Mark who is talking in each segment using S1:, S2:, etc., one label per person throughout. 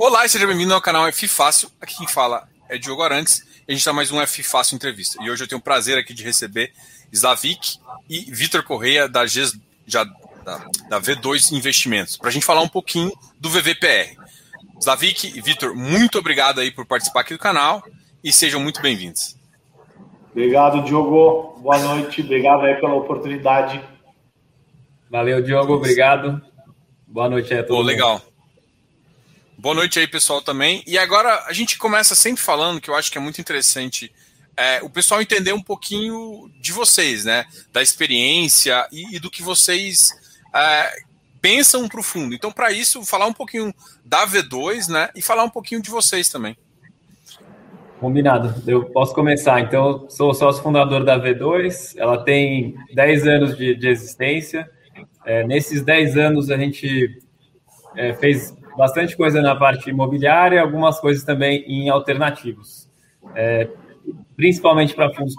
S1: Olá e seja bem-vindo ao canal F Fácil. Aqui quem fala é Diogo Arantes e a gente está mais um F Fácil Entrevista. E hoje eu tenho o prazer aqui de receber Slavik e Vitor Correia da, da, da V2 Investimentos para a gente falar um pouquinho do VVPR. Slavik e Vitor, muito obrigado aí por participar aqui do canal e sejam muito bem-vindos.
S2: Obrigado, Diogo. Boa noite. Obrigado aí pela oportunidade.
S3: Valeu, Diogo. Obrigado. Boa noite aí a todos.
S1: Oh, legal. Boa noite aí, pessoal, também. E agora a gente começa sempre falando, que eu acho que é muito interessante, é, o pessoal entender um pouquinho de vocês, né? Da experiência e, e do que vocês é, pensam para o fundo. Então, para isso, falar um pouquinho da V2, né? E falar um pouquinho de vocês também.
S3: Combinado. Eu posso começar. Então, sou sócio fundador da V2. Ela tem 10 anos de, de existência. É, nesses 10 anos, a gente é, fez bastante coisa na parte imobiliária, algumas coisas também em alternativos, é, principalmente para fundos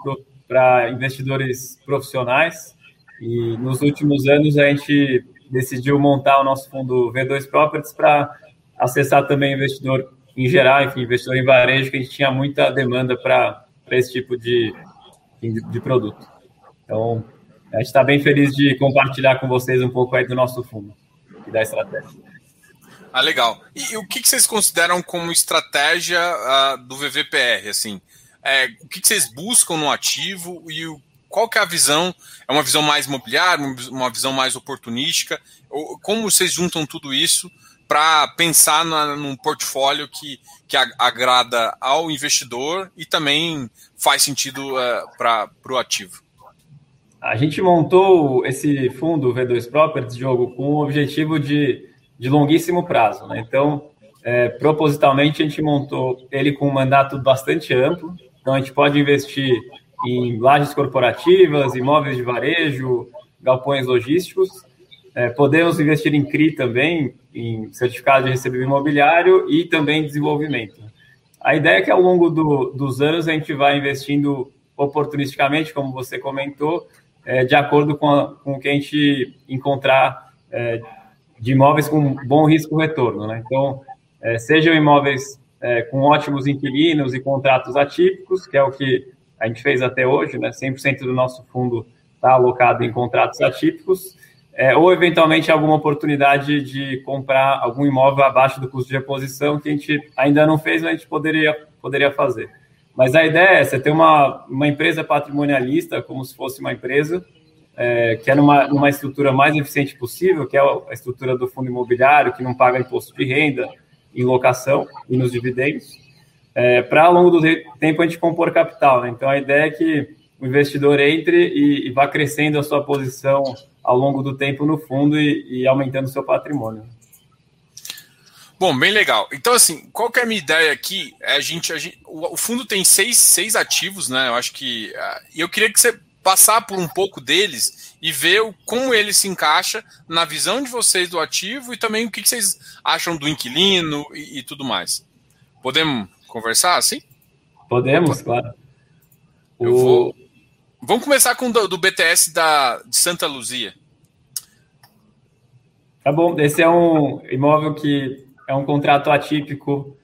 S3: para investidores profissionais. E nos últimos anos a gente decidiu montar o nosso fundo V2 Properties para acessar também investidor em geral, enfim, investidor em varejo, que a gente tinha muita demanda para esse tipo de, de produto. Então, a gente está bem feliz de compartilhar com vocês um pouco aí do nosso fundo e da estratégia.
S1: Ah, legal. E, e o que, que, vocês consideram como estratégia uh, do VVPR? Assim, é, o que, que, vocês buscam no ativo e o, qual que é a visão? É uma visão mais imobiliária, uma visão mais oportunística? Ou, como vocês juntam tudo isso para pensar na, num portfólio que, que agrada ao investidor e também faz sentido uh, para o ativo?
S3: A gente montou esse fundo V2 Properties, jogo, com o objetivo de de longuíssimo prazo. Né? Então, é, propositalmente, a gente montou ele com um mandato bastante amplo. Então, a gente pode investir em lajes corporativas, imóveis de varejo, galpões logísticos. É, podemos investir em CRI também, em certificado de recebível imobiliário e também desenvolvimento. A ideia é que ao longo do, dos anos a gente vai investindo oportunisticamente, como você comentou, é, de acordo com, a, com o que a gente encontrar é, de imóveis com bom risco-retorno. Né? Então, é, sejam imóveis é, com ótimos inquilinos e contratos atípicos, que é o que a gente fez até hoje, né? 100% do nosso fundo está alocado em contratos atípicos, é, ou eventualmente alguma oportunidade de comprar algum imóvel abaixo do custo de reposição, que a gente ainda não fez, mas a gente poderia, poderia fazer. Mas a ideia é você ter uma, uma empresa patrimonialista, como se fosse uma empresa, é, que é numa, numa estrutura mais eficiente possível, que é a estrutura do fundo imobiliário, que não paga imposto de renda em locação e nos dividendos, é, para ao longo do tempo a gente compor capital. Né? Então a ideia é que o investidor entre e, e vá crescendo a sua posição ao longo do tempo no fundo e, e aumentando seu patrimônio.
S1: Bom, bem legal. Então, assim, qual que é a minha ideia aqui? É a gente, a gente o, o, fundo tem seis, seis ativos, né? Eu acho que. Uh, eu queria que você passar por um pouco deles e ver como ele se encaixa na visão de vocês do ativo e também o que vocês acham do inquilino e, e tudo mais. Podemos conversar assim?
S3: Podemos, claro.
S1: Eu o... vou... Vamos começar com o do, do BTS da, de Santa Luzia.
S3: Tá bom, esse é um imóvel que é um contrato atípico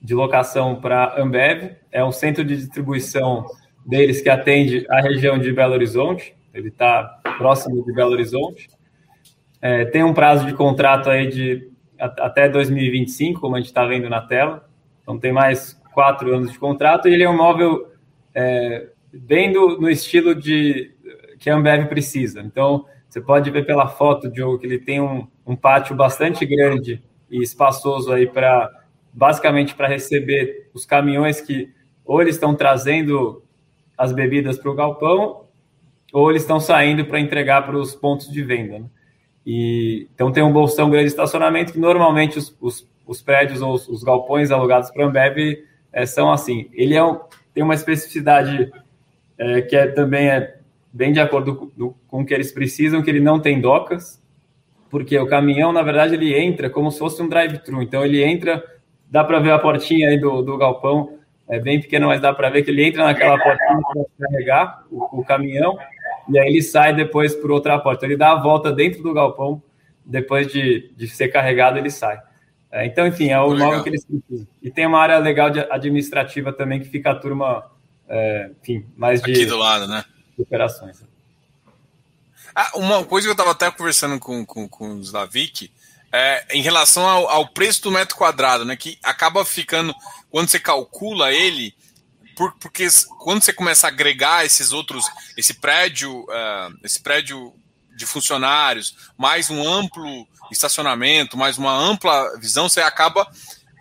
S3: de locação para Ambev, é um centro de distribuição deles que atende a região de Belo Horizonte, ele está próximo de Belo Horizonte. É, tem um prazo de contrato aí de até 2025, como a gente está vendo na tela. Então tem mais quatro anos de contrato e ele é um móvel é, bem do, no estilo de que a Ambev precisa. Então você pode ver pela foto, Diogo, que ele tem um, um pátio bastante grande e espaçoso aí para basicamente para receber os caminhões que ou eles estão trazendo as bebidas para o galpão ou eles estão saindo para entregar para os pontos de venda. Né? E, então tem um bolsão grande de estacionamento que normalmente os, os, os prédios ou os, os, galpões alugados para a Ambev é, são assim. Ele é um, tem uma especificidade é, que é, também é bem de acordo com, com o que eles precisam, que ele não tem docas, porque o caminhão, na verdade, ele entra como se fosse um drive-thru. Então ele entra, dá para ver a portinha aí do, do galpão, é bem pequeno, mas dá para ver que ele entra naquela portinha para carregar o, o, caminhão e aí ele sai depois por outra porta. Ele dá a volta dentro do galpão, depois de, de ser carregado, ele sai. É, então, enfim, é o imóvel que eles precisam. E tem uma área legal de administrativa também que fica a turma, é, enfim, mais de.
S1: Aqui do lado, né?
S3: Operações.
S1: Ah, uma coisa que eu estava até conversando com, com, com o Slavik é em relação ao, ao, preço do metro quadrado, né? Que acaba ficando, quando você calcula ele, por, porque quando você começa a agregar esses outros, esse prédio, uh, esse prédio de funcionários, mais um amplo estacionamento, mais uma ampla visão, você acaba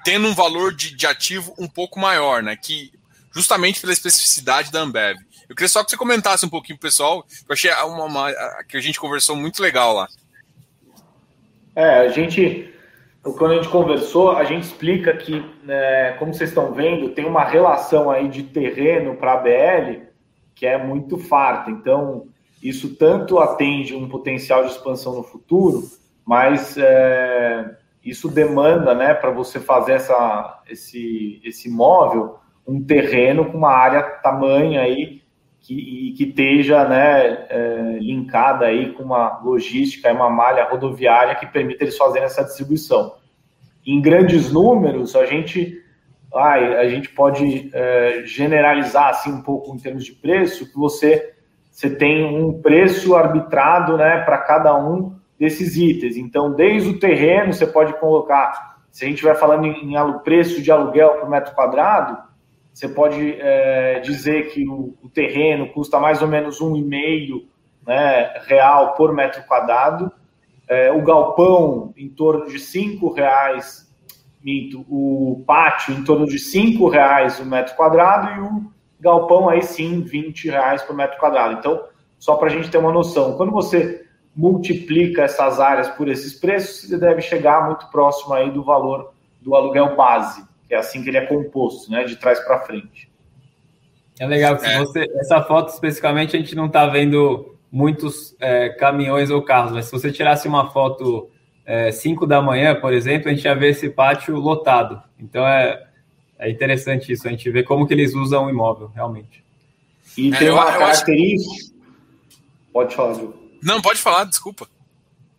S1: tendo um valor de, de ativo um pouco maior, né? Que justamente pela especificidade da Ambev. Eu queria só que você comentasse um pouquinho, pessoal. Eu achei uma, uma, que a gente conversou muito legal lá.
S2: É, a gente, quando a gente conversou, a gente explica que, né, como vocês estão vendo, tem uma relação aí de terreno para a BL que é muito farta. Então, isso tanto atende um potencial de expansão no futuro, mas é, isso demanda, né, para você fazer essa, esse, esse imóvel, um terreno com uma área tamanha aí que, que esteja né, é, linkada aí com uma logística, uma malha rodoviária que permita eles fazerem essa distribuição. Em grandes números, a gente, ai, a gente pode é, generalizar assim um pouco em termos de preço, que você você tem um preço arbitrado né, para cada um desses itens. Então, desde o terreno, você pode colocar, se a gente vai falando em, em preço de aluguel por metro quadrado, você pode é, dizer que o, o, terreno custa mais ou menos um e meio né, real por metro quadrado, é, o galpão em torno de cinco reais, mito, o pátio em torno de cinco reais o metro quadrado e o galpão aí sim 20 reais por metro quadrado. Então, só para a gente ter uma noção, quando você multiplica essas áreas por esses preços, você deve chegar muito próximo aí do valor do aluguel base, é assim que ele é composto, né, de trás para frente.
S3: É legal que é. você essa foto especificamente a gente não está vendo muitos é, caminhões ou carros, mas se você tirasse uma foto 5 é, da manhã, por exemplo, a gente ia ver esse pátio lotado. Então é é interessante isso, a gente vê como que eles usam o imóvel, realmente.
S2: E é, tem uma característica. Acho... Pode falar, Ju.
S1: Não, pode falar, desculpa.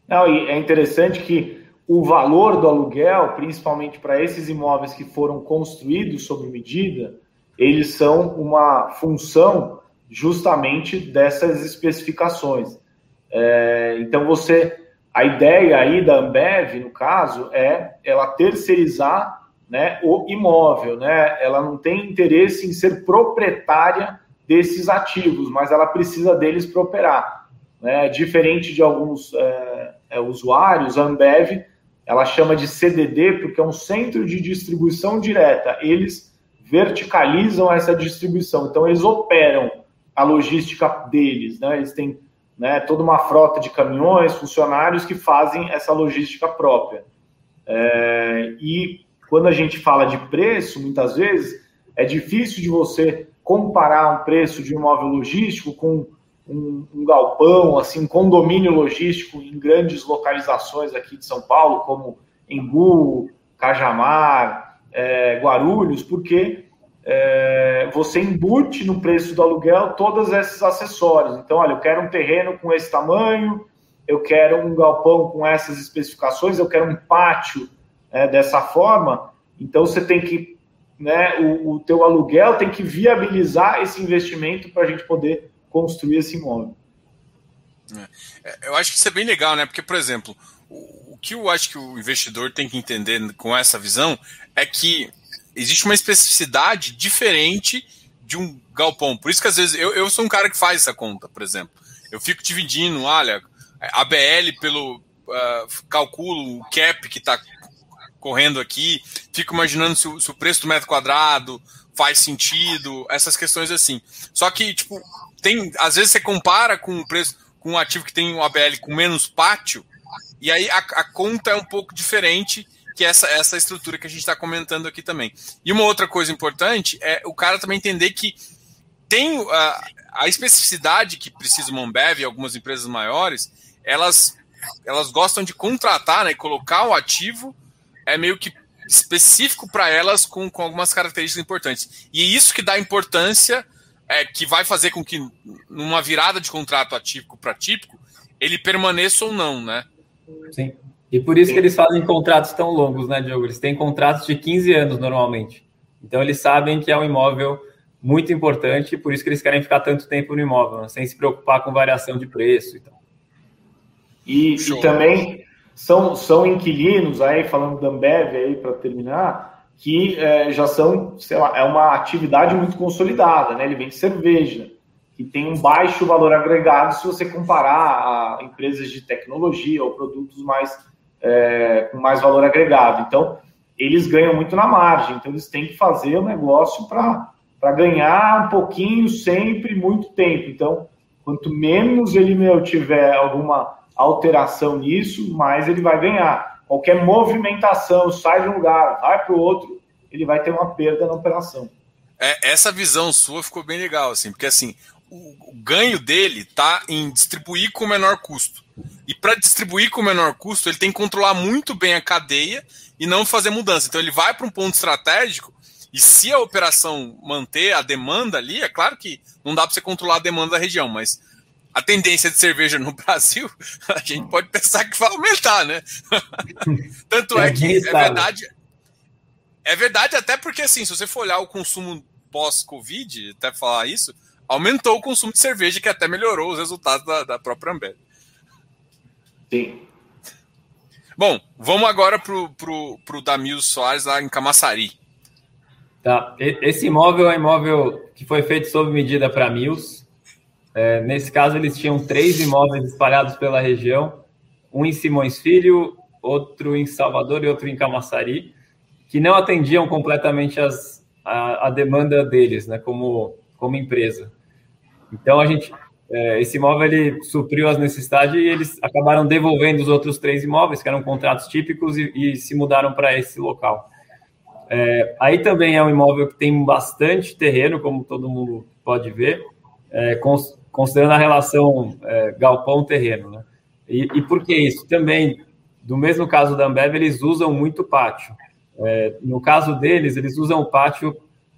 S2: Não, e é interessante que o valor do aluguel, principalmente para esses imóveis que foram construídos sob medida, eles são uma função justamente dessas especificações. É, então você, a ideia aí da Ambev, no caso, é ela terceirizar né, o imóvel, né? Ela não tem interesse em ser proprietária desses ativos, mas ela precisa deles para operar. Né? Diferente de alguns é, é, usuários, a Ambev ela chama de CDD porque é um centro de distribuição direta. Eles verticalizam essa distribuição, então eles operam a logística deles, né? Eles têm né, toda uma frota de caminhões, funcionários que fazem essa logística própria. É, e quando a gente fala de preço, muitas vezes é difícil de você comparar um preço de um imóvel logístico com um, um, galpão, assim, um condomínio logístico em grandes localizações aqui de São Paulo, como Embu, Cajamar, é, Guarulhos, porque é, você embute no preço do aluguel todos esses acessórios. Então, olha, eu quero um terreno com esse tamanho, eu quero um galpão com essas especificações, eu quero um pátio é, dessa forma, então você tem que, né, o, o teu aluguel tem que viabilizar esse investimento para a gente poder construir esse imóvel.
S1: É, é, eu acho que isso é bem legal, né? Porque, por exemplo, o, que eu acho que o investidor tem que entender com essa visão é que existe uma especificidade diferente de um galpão. Por isso que às vezes eu, eu sou um cara que faz essa conta, por exemplo. Eu fico dividindo, olha, a BL pelo uh, calculo o cap que está correndo aqui, fico imaginando se o, se o preço do metro quadrado faz sentido, essas questões assim. Só que, tipo, tem. Às vezes você compara com o preço com um ativo que tem um ABL com menos pátio, e aí a, a conta é um pouco diferente que essa, essa estrutura que a gente está comentando aqui também. E uma outra coisa importante é o cara também entender que tem a, a especificidade que precisa o Monbev e algumas empresas maiores, elas, elas gostam de contratar né, e colocar o ativo é meio que específico para elas com, com algumas características importantes. E é isso que dá importância, é, que vai fazer com que numa virada de contrato atípico para típico, ele permaneça ou não, né?
S3: Sim. E por isso que eles fazem contratos tão longos, né, Diogo? Eles têm contratos de 15 anos normalmente. Então eles sabem que é um imóvel muito importante, por isso que eles querem ficar tanto tempo no imóvel, né? sem se preocupar com variação de preço. Então.
S2: E, e também são, são inquilinos aí, falando da Ambev aí para terminar, que é, já são, sei lá, é uma atividade muito consolidada, né? Ele vende cerveja, que tem um baixo valor agregado se você comparar a empresas de tecnologia ou produtos mais é, com mais valor agregado. Então, eles ganham muito na margem, então eles têm que fazer o negócio para ganhar um pouquinho sempre, muito tempo. Então, quanto menos ele meu, tiver alguma alteração nisso, mais ele vai ganhar. Qualquer movimentação, sai de um lugar, vai para o outro, ele vai ter uma perda na operação.
S1: É, essa visão sua ficou bem legal, assim, porque assim, o, o ganho dele está em distribuir com menor custo. E para distribuir com menor custo, ele tem que controlar muito bem a cadeia e não fazer mudança. Então ele vai para um ponto estratégico e se a operação manter a demanda ali, é claro que não dá para você controlar a demanda da região, mas a tendência de cerveja no Brasil, a gente pode pensar que vai aumentar, né? Tanto é, é que é verdade. É verdade, até porque assim, se você for olhar o consumo pós-Covid, até falar isso, aumentou o consumo de cerveja, que até melhorou os resultados da, da própria Ambev.
S2: Sim.
S1: Bom, vamos agora pro, pro, pro Damil Soares lá em Camaçari.
S3: Tá. Esse imóvel é um imóvel que foi feito sob medida para Mills. É, nesse caso, eles tinham três imóveis espalhados pela região, um em Simões Filho, outro em Salvador e outro em Camaçari, que não atendiam completamente as, a, a demanda deles, né, como, como empresa. Então a gente, é, esse imóvel ele supriu as necessidades e eles acabaram devolvendo os outros três imóveis que eram contratos típicos e, e se mudaram para esse local. É, aí também é um imóvel que tem bastante terreno, como todo mundo pode ver, é, considerando a relação é, galpão-terreno. Né? E, e, por que isso? Também, do mesmo caso da Ambev, eles usam muito pátio. É, no caso deles, eles usam o pátio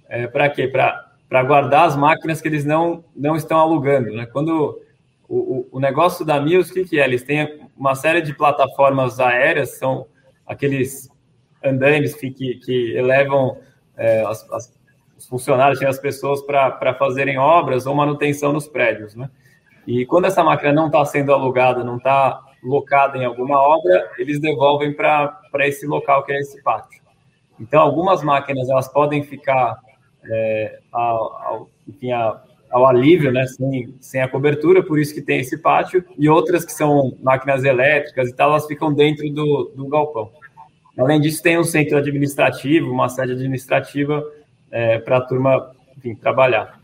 S3: é, para quê? Para guardar as máquinas que eles não, não estão alugando. Né? Quando o, o, o negócio da Mills, o que, que é? Eles têm uma série de plataformas aéreas, são aqueles andames que, que, que elevam é, as, as, os funcionários, as pessoas para fazerem obras ou manutenção nos prédios. Né? E quando essa máquina não está sendo alugada, não está locada em alguma obra, eles devolvem para esse local que é esse pátio. Então, algumas máquinas elas podem ficar é, ao, ao, enfim, ao alívio, né, sem, sem a cobertura, por isso que tem esse pátio, e outras que são máquinas elétricas e tal, elas ficam dentro do, do galpão. Além disso, tem um centro administrativo, uma sede administrativa é, para a turma enfim, trabalhar.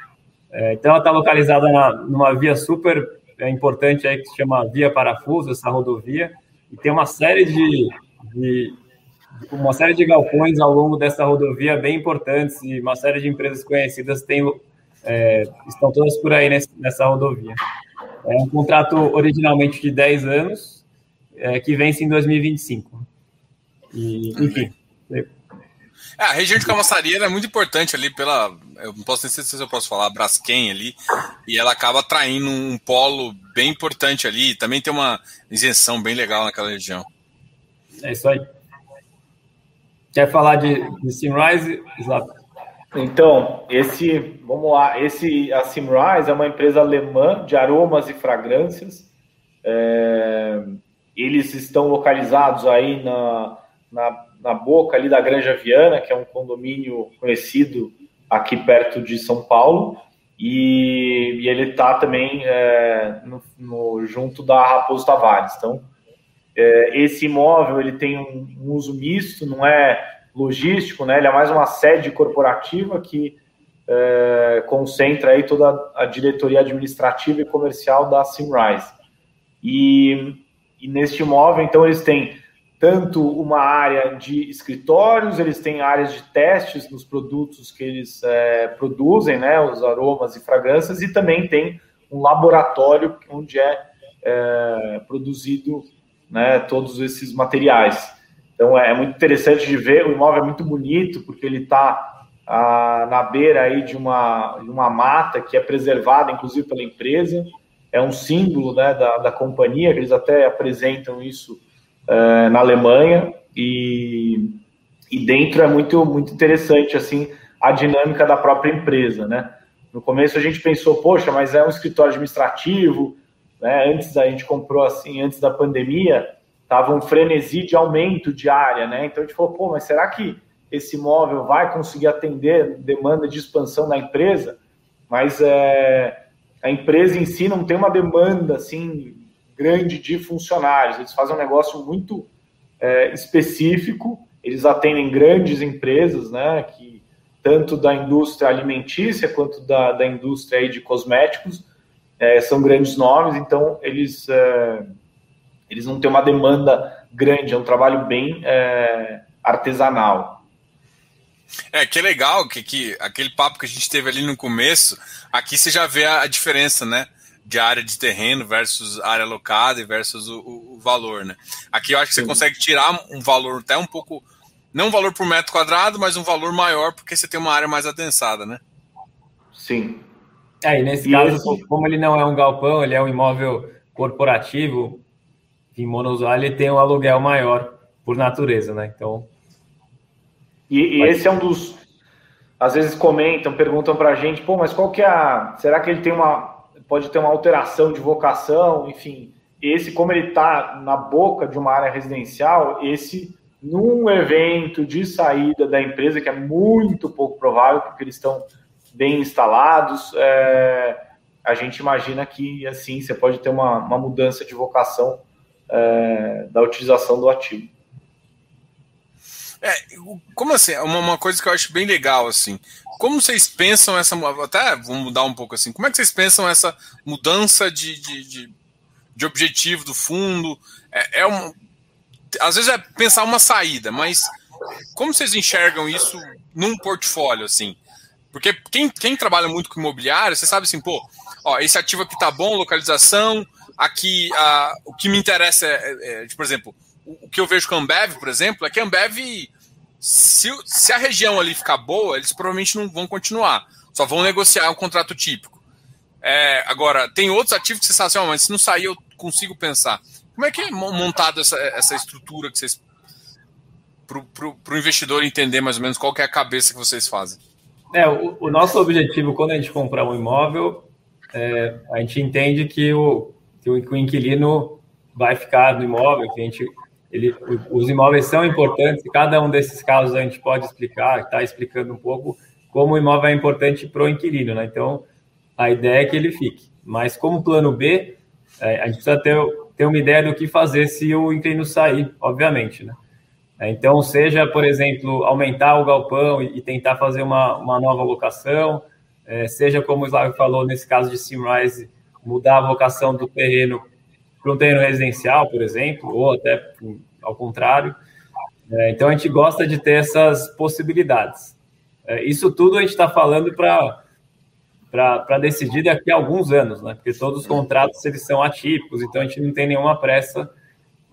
S3: É, então, ela está localizada na, numa via super é, importante aí que se chama Via Parafuso, essa rodovia, e tem uma série de, de uma série de galpões ao longo dessa rodovia bem importantes e uma série de empresas conhecidas tem, é, estão todas por aí nesse, nessa rodovia. É um contrato originalmente de 10 anos, é, que vence em 2025. E, enfim. É,
S1: a região de Camaçaria é muito importante ali pela. Eu não posso nem sei se eu posso falar, Braskem ali, e ela acaba atraindo um polo bem importante ali. Também tem uma isenção bem legal naquela região.
S3: É isso aí. Quer falar de, de Simrise, Exato.
S2: Então, esse, vamos lá, esse, a Simrise é uma empresa alemã de aromas e fragrâncias. É, eles estão localizados aí na, na, na, boca ali da Granja Viana, que é um condomínio conhecido aqui perto de São Paulo, e, e ele está também é, no, no, junto da Raposo Tavares. Então, é, esse imóvel ele tem um, um, uso misto, não é logístico, né? Ele é mais uma sede corporativa que é, concentra aí toda a diretoria administrativa e comercial da Simrise. E, e neste imóvel, então, eles têm tanto uma área de escritórios, eles têm áreas de testes nos produtos que eles é, produzem, né, os aromas e fragrâncias, e também tem um laboratório onde é, é produzido né, todos esses materiais. Então é, é muito interessante de ver, o imóvel é muito bonito, porque ele está na beira aí de uma, de uma mata que é preservada, inclusive pela empresa, é um símbolo né, da, da companhia, que eles até apresentam isso é, na Alemanha e, e dentro é muito, muito interessante assim a dinâmica da própria empresa, né? No começo a gente pensou, poxa, mas é um escritório administrativo, né? Antes a gente comprou assim, antes da pandemia, tava um frenesi de aumento de área, né? Então a gente falou, pô, mas será que esse imóvel vai conseguir atender demanda de expansão da empresa? Mas é, a empresa em si não tem uma demanda assim grande de funcionários. Eles fazem um negócio muito é, específico. Eles atendem grandes empresas, né? Que tanto da indústria alimentícia quanto da, da indústria de cosméticos é, são grandes nomes. Então eles é, eles não têm uma demanda grande. É um trabalho bem é, artesanal.
S1: É, que é legal que, que aquele papo que a gente teve ali no começo, aqui você já vê a, a diferença, né? De área de terreno versus área alocada e versus o, o, o valor, né? Aqui eu acho que você Sim. consegue tirar um valor até um pouco, não um valor por metro quadrado, mas um valor maior porque você tem uma área mais adensada, né?
S2: Sim.
S3: É, e nesse e caso, esse... como ele não é um galpão, ele é um imóvel corporativo, em monosuário ele tem um aluguel maior por natureza, né? Então
S2: e, e esse é um dos. Às vezes comentam, perguntam para a gente, pô, mas qual que é a. Será que ele tem uma. Pode ter uma alteração de vocação, enfim. Esse, como ele está na boca de uma área residencial, esse, num evento de saída da empresa, que é muito pouco provável, porque eles estão bem instalados, é, a gente imagina que, assim, você pode ter uma, uma mudança de vocação é, da utilização do ativo.
S1: É, como assim? Uma, uma coisa que eu acho bem legal, assim. Como vocês pensam essa. Até vamos mudar um pouco assim. Como é que vocês pensam essa mudança de, de, de, de objetivo do fundo? É, é um, às vezes é pensar uma saída, mas como vocês enxergam isso num portfólio, assim? Porque quem, quem trabalha muito com imobiliário, você sabe assim, pô, ó, esse ativo aqui tá bom, localização, aqui a, o que me interessa é, é, é por exemplo, o que eu vejo com a Ambev, por exemplo, é que a Ambev, se, se a região ali ficar boa, eles provavelmente não vão continuar. Só vão negociar um contrato típico. É, agora, tem outros ativos que você sabe assim, oh, mas se não sair, eu consigo pensar. Como é que é montado essa, essa estrutura que vocês. para o investidor entender mais ou menos qual é a cabeça que vocês fazem?
S3: É, o, o nosso objetivo quando a gente comprar um imóvel, é, a gente entende que o, que o inquilino vai ficar no imóvel, que a gente ele, os imóveis são importantes, cada um desses casos a gente pode explicar, está explicando um pouco como o imóvel é importante para o inquilino, né? Então, a ideia é que ele fique. Mas como plano B, é, a gente precisa ter, ter uma ideia do que fazer se o inquilino sair, obviamente, né? É, então, seja, por exemplo, aumentar o galpão e, e tentar fazer uma, uma nova locação, é, seja como o Slávio falou, nesse caso de Simrise, mudar a vocação do terreno para um terreno residencial, por exemplo, ou até ao contrário. É, então a gente gosta de ter essas possibilidades. É, isso tudo a gente está falando para para decidir daqui a alguns anos, né? Porque todos os contratos eles são atípicos, então a gente não tem nenhuma pressa.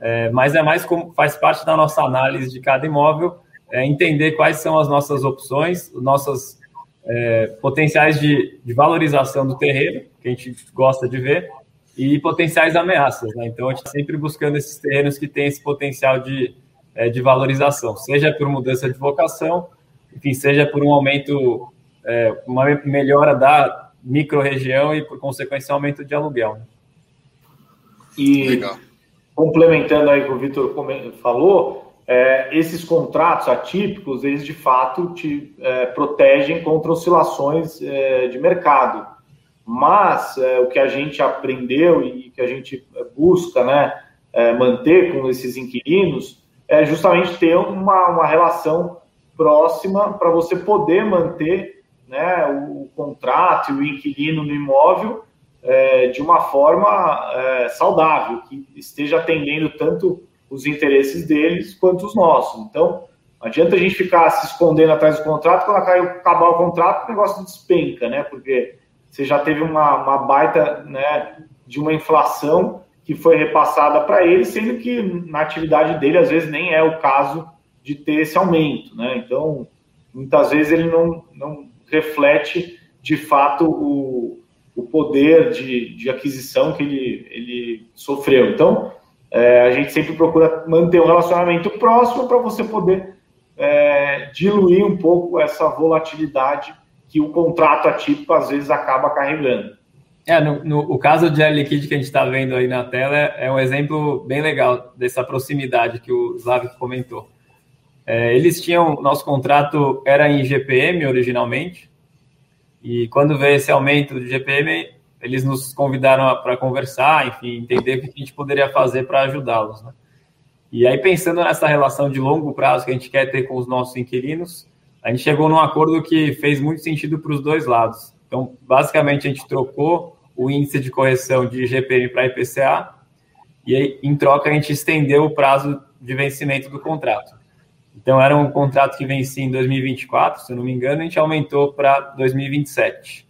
S3: É, mas é mais como faz parte da nossa análise de cada imóvel, é entender quais são as nossas opções, nossas é, potenciais de, de valorização do terreno, que a gente gosta de ver, e potenciais ameaças. Né? Então, a gente está sempre buscando esses terrenos que têm esse potencial de, é, de valorização, seja por mudança de vocação, enfim, seja por um aumento, é, uma melhora da micro-região e, por consequência, um aumento de aluguel. Né?
S2: E Legal. complementando aí o que o Vitor falou, é, esses contratos atípicos, eles de fato te é, protegem contra oscilações é, de mercado mas é, o que a gente aprendeu e que a gente busca né, é, manter com esses inquilinos é justamente ter uma, uma relação próxima para você poder manter né, o, contrato e o inquilino no imóvel é, de uma forma é, saudável, que esteja atendendo tanto os interesses deles quanto os nossos. Então, não adianta a gente ficar se escondendo atrás do contrato, quando acabar o contrato, o negócio despenca, né? Porque você já teve uma, uma baita né, de uma inflação que foi repassada para ele, sendo que na atividade dele, às vezes, nem é o caso de ter esse aumento. Né? Então, muitas vezes ele não, não reflete de fato o, o poder de, de aquisição que ele, ele sofreu. Então, é, a gente sempre procura manter um relacionamento próximo para você poder é, diluir um pouco essa volatilidade que o contrato atípico às vezes acaba carregando.
S3: É, no, no o caso de Air Liquid que a gente está vendo aí na tela é, é, um exemplo bem legal dessa proximidade que o Slavik comentou. É, eles tinham, nosso contrato era em GPM originalmente, e quando veio esse aumento de GPM, eles nos convidaram para conversar, enfim, entender o que a gente poderia fazer para ajudá-los. Né? E aí, pensando nessa relação de longo prazo que a gente quer ter com os nossos inquilinos, a gente chegou num acordo que fez muito sentido para os dois lados. Então, basicamente, a gente trocou o índice de correção de GPM para IPCA e aí, em troca, a gente estendeu o prazo de vencimento do contrato. Então, era um contrato que vencia em 2024, se eu não me engano, a gente aumentou para 2027.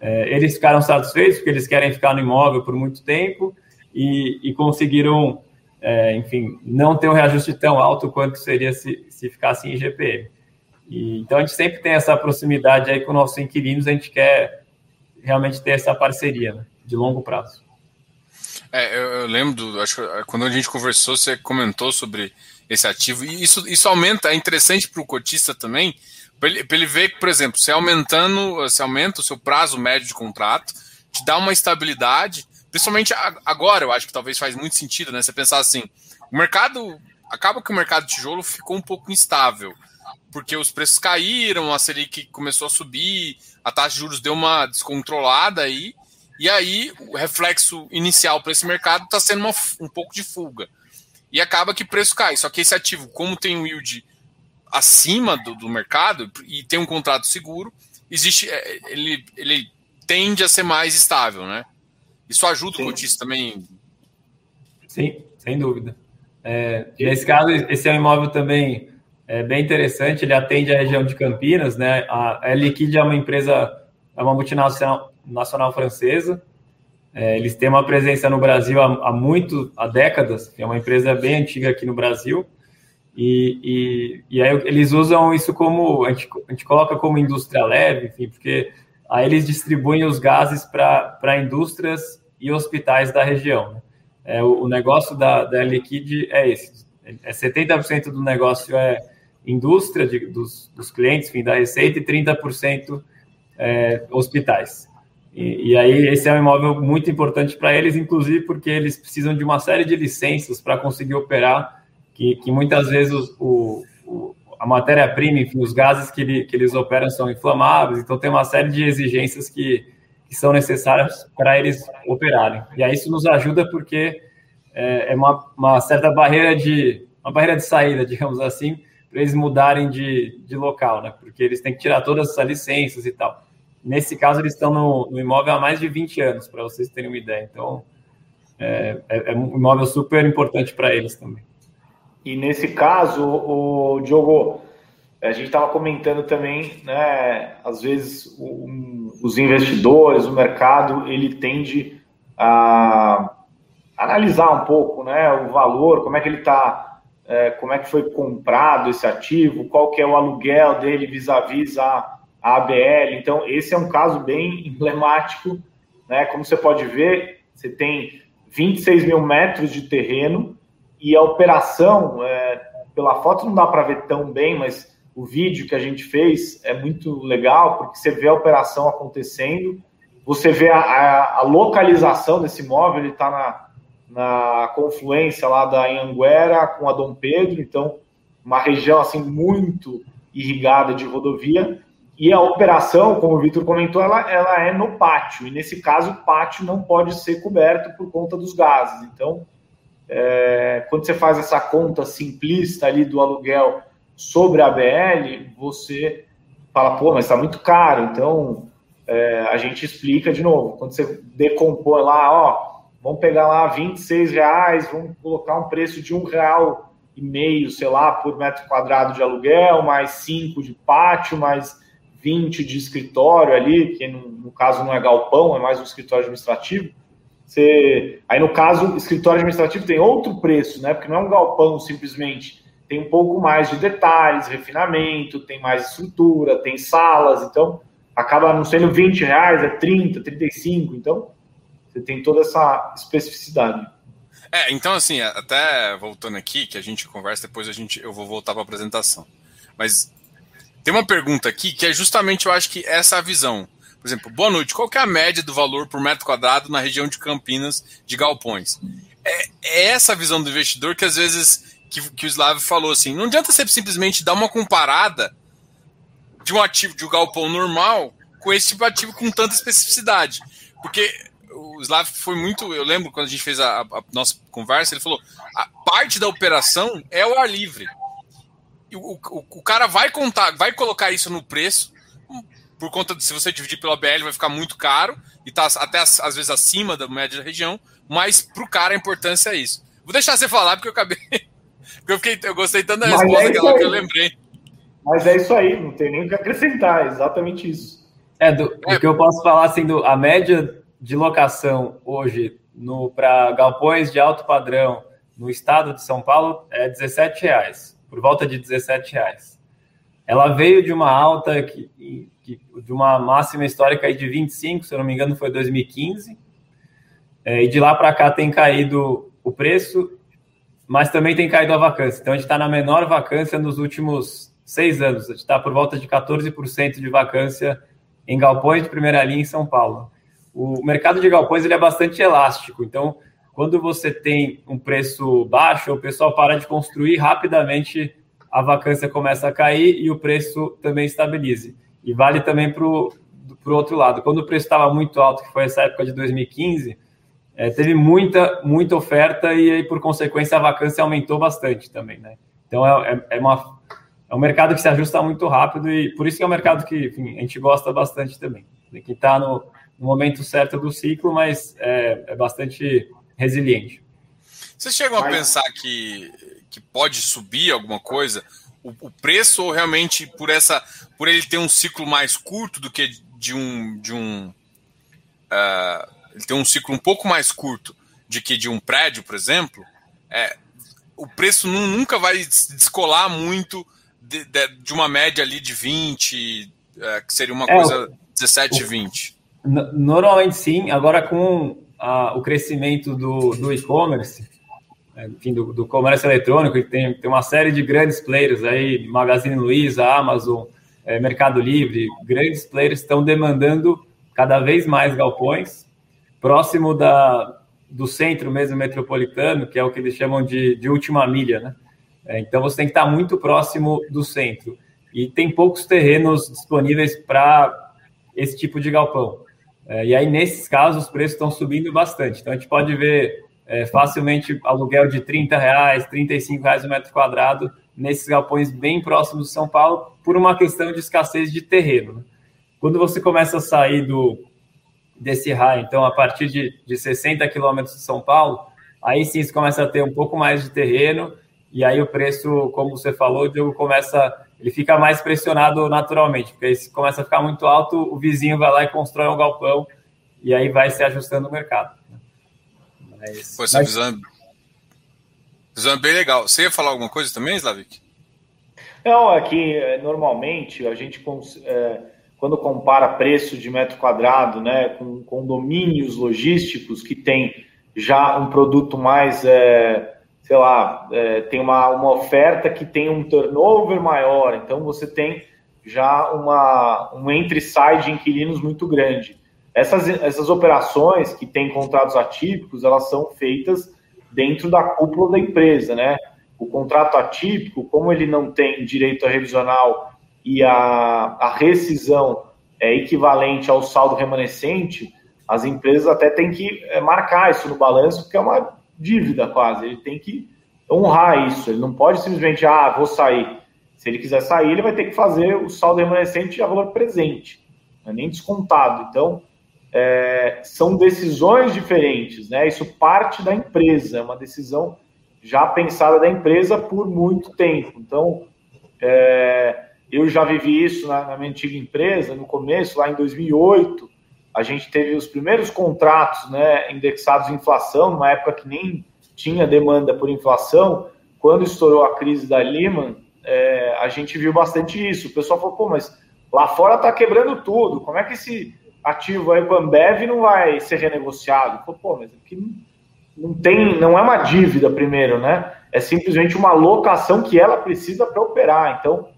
S3: É, eles ficaram satisfeitos porque eles querem ficar no imóvel por muito tempo e, e conseguiram, é, enfim, não ter um reajuste tão alto quanto seria se, se ficasse em GPM. E, então a gente sempre tem essa proximidade aí com nossos inquilinos, a gente quer realmente ter essa parceria né, de longo prazo.
S1: É, eu, eu, lembro, acho que quando a gente conversou, você comentou sobre esse ativo, e isso, isso aumenta, é interessante para o cotista também, para ele, ele, ver que, por exemplo, se aumentando, se aumenta o seu prazo médio de contrato, te dá uma estabilidade, principalmente agora, eu acho que talvez faz muito sentido, né? Você pensar assim, o mercado, acaba que o mercado de tijolo ficou um pouco instável, porque os preços caíram, a Selic começou a subir, a taxa de juros deu uma descontrolada aí, e aí o reflexo inicial para esse mercado está sendo uma, um pouco de fuga. E acaba que o preço cai. Só que esse ativo, como tem um yield acima do, do mercado e tem um contrato seguro, existe é, ele, ele tende a ser mais estável, né? Isso ajuda Sim. o cotista também.
S3: Sim, sem dúvida. É, nesse caso, esse é um imóvel também é bem interessante, ele atende a região de Campinas, né? A, a Liquid é uma empresa, é uma multinacional nacional francesa, é, eles têm uma presença no Brasil há, há muito, há décadas, é uma empresa bem antiga aqui no Brasil, e, e, e aí eles usam isso como, a gente, a gente coloca como indústria leve, enfim, porque aí eles distribuem os gases para indústrias e hospitais da região. Né? É, o, o, negócio da, da Liquid é esse, é 70% do negócio é indústria de, dos, dos clientes, enfim, da receita, e 30% é, hospitais. E, e, aí esse é um imóvel muito importante para eles, inclusive porque eles precisam de uma série de licenças para conseguir operar que, que muitas vezes o, o, a matéria-prima, enfim, os gases que, ele, que eles operam são inflamáveis, então tem uma série de exigências que, que são necessárias para eles operarem. E aí isso nos ajuda porque é, é uma, uma, certa barreira de uma barreira de saída, digamos assim, para eles mudarem de, de local, né? Porque eles têm que tirar todas essas licenças e tal. Nesse caso, eles estão no, no imóvel há mais de 20 anos, para vocês terem uma ideia. Então, é, é, é um imóvel super importante para eles também.
S2: E nesse caso, o Diogo, a gente estava comentando também, né? Às vezes um, os investidores, o mercado, ele tende a analisar um pouco, né? O valor, como é que ele está, é, como é que foi comprado esse ativo, qual que é o aluguel dele vis-à-vis a, a ABL. Então, esse é um caso bem emblemático, né? Como você pode ver, você tem 26 mil metros de terreno e a operação, é, pela foto não dá para ver tão bem, mas o vídeo que a gente fez é muito legal, porque você vê a operação acontecendo, você vê a, a, a localização desse imóvel, ele está na, na confluência lá da Anhanguera com a Dom Pedro, então uma região assim muito irrigada de rodovia, e a operação, como o Vitor comentou, ela, ela é no pátio, e nesse caso o pátio não pode ser coberto por conta dos gases, então é, quando você faz essa conta simplista ali do aluguel sobre a BL, você fala, pô, mas está muito caro. Então, é, a gente explica de novo. Quando você decompõe lá, ó, vamos pegar lá 26 reais, vamos colocar um preço de um real e meio, sei lá, por metro quadrado de aluguel, mais 5 de pátio, mais 20 de escritório ali, que no, no caso não é galpão, é mais um escritório administrativo você, aí no caso, escritório administrativo tem outro preço, né? Porque não é um galpão simplesmente. Tem um pouco mais de detalhes, refinamento, tem mais estrutura, tem salas, então acaba não sendo 20 reais, é 30, 35, então você tem toda essa especificidade.
S1: É, então assim, até voltando aqui, que a gente conversa, depois a gente, eu vou voltar para a apresentação. Mas tem uma pergunta aqui que é justamente, eu acho que essa é visão. Por exemplo, boa noite, qual que é a média do valor por metro quadrado na região de Campinas de galpões? É, é essa visão do investidor que às vezes que, que o Slav falou assim, não adianta você simplesmente dar uma comparada de um ativo de um galpão normal com esse tipo de ativo com tanta especificidade. Porque o Slav foi muito. Eu lembro quando a gente fez a, a, nossa conversa, ele falou: a parte da operação é o ar livre. O, o, o, cara vai contar, vai colocar isso no preço, por conta de se você dividir pela BL vai ficar muito caro, e tá até às vezes acima da média da região, mas para o cara a importância é isso. Vou deixar você falar, porque eu acabei. porque eu, fiquei, eu gostei tanto da mas resposta é que, ela, que eu lembrei.
S2: Mas é isso aí, não tem nem o que acrescentar, é exatamente isso.
S3: É, do, é. que eu posso falar assim, do, a média de locação hoje para galpões de alto padrão no estado de São Paulo é 17 reais, por volta de 17 reais. Ela veio de uma alta que, que, de uma máxima histórica aí de 25, se eu não me engano, foi 2015. É, e de lá para cá tem caído o preço, mas também tem caído a vacância. Então a gente está na menor vacância nos últimos seis anos. A gente está por volta de 14% de vacância em galpões de primeira linha em São Paulo o mercado de galpões ele é bastante elástico. Então, quando você tem um preço baixo, o pessoal para de construir rapidamente, a vacância começa a cair e o preço também estabilize. E vale também para o outro lado. Quando o preço estava muito alto, que foi essa época de 2015, é, teve muita, muita oferta e aí, por consequência, a vacância aumentou bastante também. Né? Então, é, é, é uma, é um mercado que se ajusta muito rápido e por isso que é um mercado que enfim, a gente gosta bastante também. Que está no, no momento certo do ciclo, mas é, é bastante resiliente.
S1: Vocês chegam a pensar que, que pode subir alguma coisa? O, o, preço ou realmente por essa por ele ter um ciclo mais curto do que de um de um uh, ele tem um ciclo um pouco mais curto de que de um prédio, por exemplo, é, o preço nunca vai descolar muito de, de, de uma média ali de 20, é, que seria uma é, coisa o, 17, 20.
S3: Normalmente sim, agora com o crescimento do, do e-commerce, né, enfim, do, do, comércio eletrônico, que tem, tem uma série de grandes players aí, Magazine Luiza, Amazon, é, Mercado Livre, grandes players estão demandando cada vez mais galpões, próximo da, do centro mesmo metropolitano, que é o que eles chamam de, de última milha, né? É, então você tem que estar muito próximo do centro. E tem poucos terrenos disponíveis para esse tipo de galpão. É, e aí, nesses casos, os preços estão subindo bastante. Então, a gente pode ver é, facilmente aluguel de 30 reais, 35 reais o metro quadrado nesses galpões bem próximos de São Paulo, por uma questão de escassez de terreno. Né? Quando você começa a sair do, desse raio, então, a partir de, de 60 quilômetros de São Paulo, aí sim você começa a ter um pouco mais de terreno, e aí o preço, como você falou, Diogo, começa ele fica mais pressionado naturalmente, porque aí se começa a ficar muito alto, o vizinho vai lá e constrói um galpão e aí vai se ajustando o mercado.
S1: Mas, Pô, essa mas... visão, é, visão é bem legal. Você ia falar alguma coisa também, Slavik?
S2: Não, aqui é normalmente a gente é, quando compara preço de metro quadrado, né, com condomínios logísticos que tem já um produto mais é, sei lá, é, tem uma, uma oferta que tem um turnover maior, então você tem já uma, um entre-sai de inquilinos muito grande. Essas, essas operações que têm contratos atípicos, elas são feitas dentro da cúpula da empresa, né? O contrato atípico, como ele não tem direito a revisional e a, a rescisão é equivalente ao saldo remanescente, as empresas até têm que é, marcar isso no balanço, porque é uma dívida quase. Ele tem que honrar isso. Ele não pode simplesmente, ah, vou sair. Se ele quiser sair, ele vai ter que fazer o saldo remanescente a valor presente, é nem descontado. Então, é, são decisões diferentes, né? Isso parte da empresa, é uma decisão já pensada da empresa por muito tempo. Então, é, eu já vivi isso na, na minha antiga empresa, no começo, lá em 2008, a gente teve os primeiros contratos né, indexados em inflação, numa época que nem tinha demanda por inflação. Quando estourou a crise da Lehman, é, a gente viu bastante isso. O pessoal falou, pô, mas lá fora está quebrando tudo. Como é que esse ativo aí com a Ambev não vai ser renegociado? Falou, pô, mas aqui não tem, não é uma dívida primeiro, né? É simplesmente uma locação que ela precisa para operar. Então,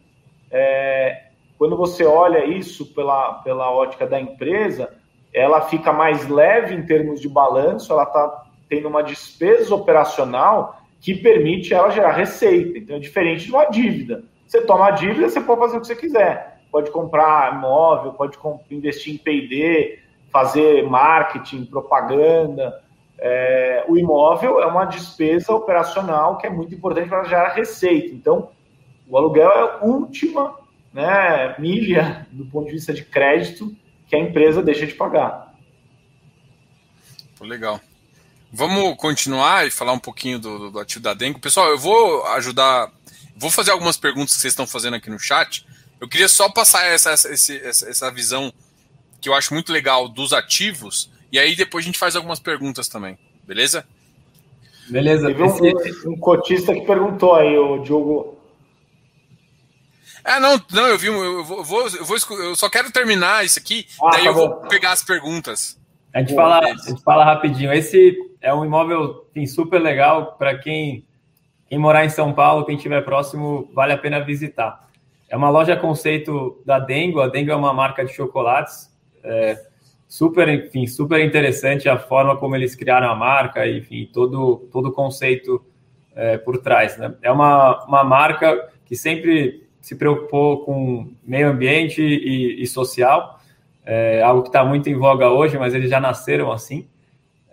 S2: é, quando você olha isso pela, pela ótica da empresa, ela fica mais leve em termos de balanço, ela está tendo uma despesa operacional que permite ela gerar receita. Então, é diferente de uma dívida. Você toma a dívida, você pode fazer o que você quiser. Pode comprar imóvel, pode investir em P&D, fazer marketing, propaganda. É, o imóvel é uma despesa operacional que é muito importante para gerar receita. Então, o aluguel é a última né, milha do ponto de vista de crédito que a empresa deixa de pagar.
S1: Legal. Vamos continuar e falar um pouquinho do, do ativo da Dengo. Pessoal, eu vou ajudar, vou fazer algumas perguntas que vocês estão fazendo aqui no chat. Eu queria só passar essa, essa, essa, essa visão que eu acho muito legal dos ativos, e aí depois a gente faz algumas perguntas também, beleza?
S2: Beleza. Teve um, um cotista que perguntou aí, o Diogo.
S1: É, não, não, eu vi, eu vou, eu vou, eu, vou, eu só quero terminar isso aqui, ah, daí tá eu vou pegar as perguntas.
S3: A gente, fala, a gente fala rapidinho. Esse é um imóvel assim, super legal para quem, quem morar em São Paulo, quem estiver próximo, vale a pena visitar. É uma loja conceito da Dengo. A Dengo é uma marca de chocolates é, super, enfim, super interessante a forma como eles criaram a marca, enfim, todo, todo o conceito é, por trás. Né? É uma, uma marca que sempre se preocupou com meio ambiente e, e social, é, algo que está muito em voga hoje, mas eles já nasceram assim.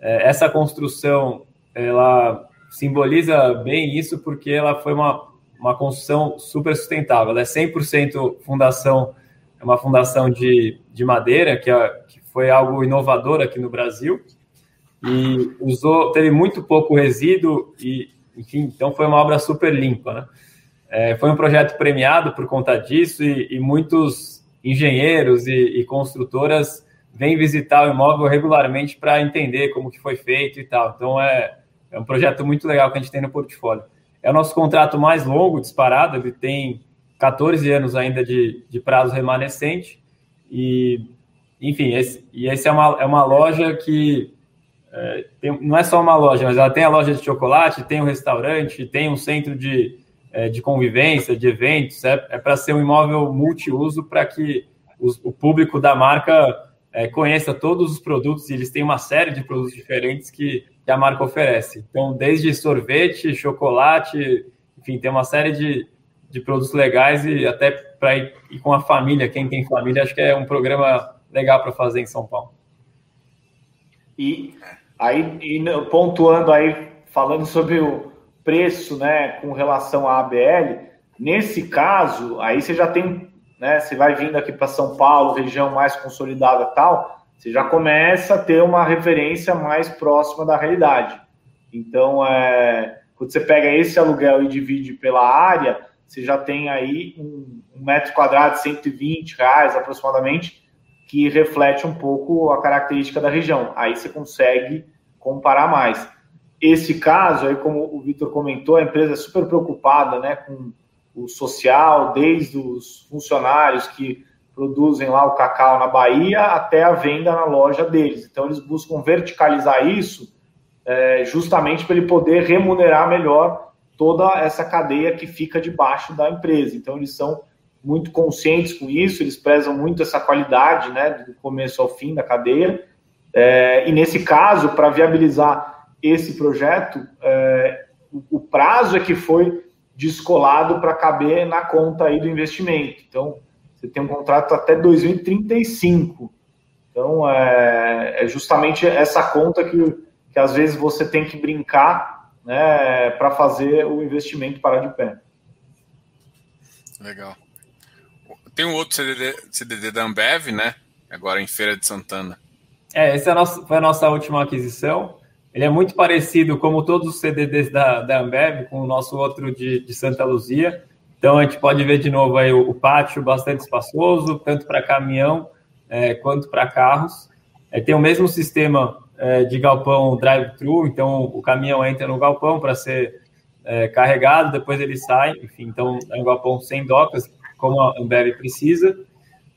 S3: É, essa construção, ela simboliza bem isso porque ela foi uma, uma construção super sustentável. Ela é 100% fundação é uma fundação de, de madeira, que, é, que foi algo inovador aqui no Brasil, e usou, teve muito pouco resíduo, e, enfim, então foi uma obra super limpa, né? É, foi um projeto premiado por conta disso, e, e muitos engenheiros e, e, construtoras vêm visitar o imóvel regularmente para entender como que foi feito e tal. Então, é, é um projeto muito legal que a gente tem no portfólio. É o nosso contrato mais longo, disparado, ele tem 14 anos ainda de, de prazo remanescente. E, enfim, esse, e esse é uma, é uma loja que é, tem, não é só uma loja, mas ela tem a loja de chocolate, tem um restaurante, tem um centro de, é, de convivência, de eventos. É, é para ser um imóvel multiuso para que os, o público da marca é, conheça todos os produtos. E eles têm uma série de produtos diferentes que, que a marca oferece. Então, desde sorvete, chocolate, enfim, tem uma série de, de produtos legais e até para ir, ir, com a família, quem tem família, acho que é um programa legal para fazer em São Paulo.
S2: E aí, e pontuando aí, falando sobre o preço, né, com relação à ABL, nesse caso, aí você já tem, né, você vai vindo aqui para São Paulo, região mais consolidada tal, você já começa a ter uma referência mais próxima da realidade. Então, é, quando você pega esse aluguel e divide pela área, você já tem aí um, um metro quadrado de 120 reais aproximadamente, que reflete um pouco a característica da região. Aí você consegue comparar mais. Esse caso, aí, como o Vitor comentou, a empresa é super preocupada né, com o social, desde os funcionários que produzem lá o cacau na Bahia até a venda na loja deles. Então, eles buscam verticalizar isso é, justamente para ele poder remunerar melhor toda essa cadeia que fica debaixo da empresa. Então, eles são muito conscientes com isso, eles prezam muito essa qualidade, né, do começo ao fim da cadeia. É, e nesse caso, para viabilizar esse projeto, é, o, prazo é que foi descolado para caber na conta aí do investimento. Então, você tem um contrato até 2035. Então, é, é justamente essa conta que, que às vezes você tem que brincar né, para fazer o investimento parar de pé.
S1: Legal. Tem um outro CDD, CDD da Ambev, né? Agora em Feira de Santana.
S3: É, essa é a nossa, foi a nossa última aquisição. Ele é muito parecido, como todos os CDDs da, da Ambev, com o nosso outro de, de Santa Luzia. Então a gente pode ver de novo aí o, o pátio bastante espaçoso, tanto para caminhão é, quanto para carros. É, tem o mesmo sistema é, de galpão drive-thru, então o caminhão entra no galpão para ser é, carregado, depois ele sai, enfim, então é um galpão sem docas, como a Ambev precisa,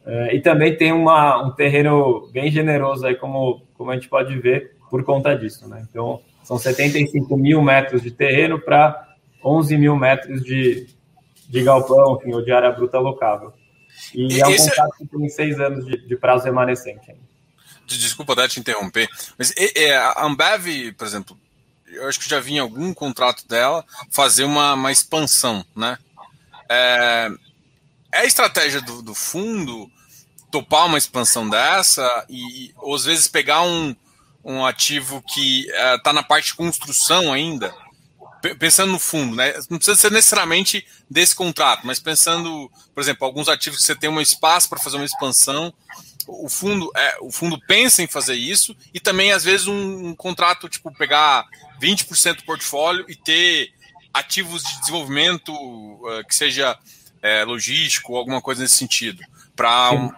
S3: é, e também tem uma, um terreno bem generoso aí, como, como a gente pode ver, por conta disso, né? Então, São 75 mil metros de terreno para 11 mil metros de, de galpão, enfim, ou de área bruta locável. E, é um contrato que tem seis anos de, de prazo remanescente.
S1: Desculpa até te interromper, mas é, a Ambev, por exemplo, eu acho que já vi em algum contrato dela fazer uma, uma expansão, né? É, é a estratégia do, do, fundo topar uma expansão dessa e, ou às vezes pegar um, um ativo que está é, na parte de construção ainda, pensando no fundo, né? Não precisa ser necessariamente desse contrato, mas pensando, por exemplo, alguns ativos que você tem um espaço para fazer uma expansão, o fundo, é, o fundo pensa em fazer isso e também às vezes um, um contrato tipo pegar 20% do portfólio e ter ativos de desenvolvimento uh, que seja é, logístico alguma coisa nesse sentido para um...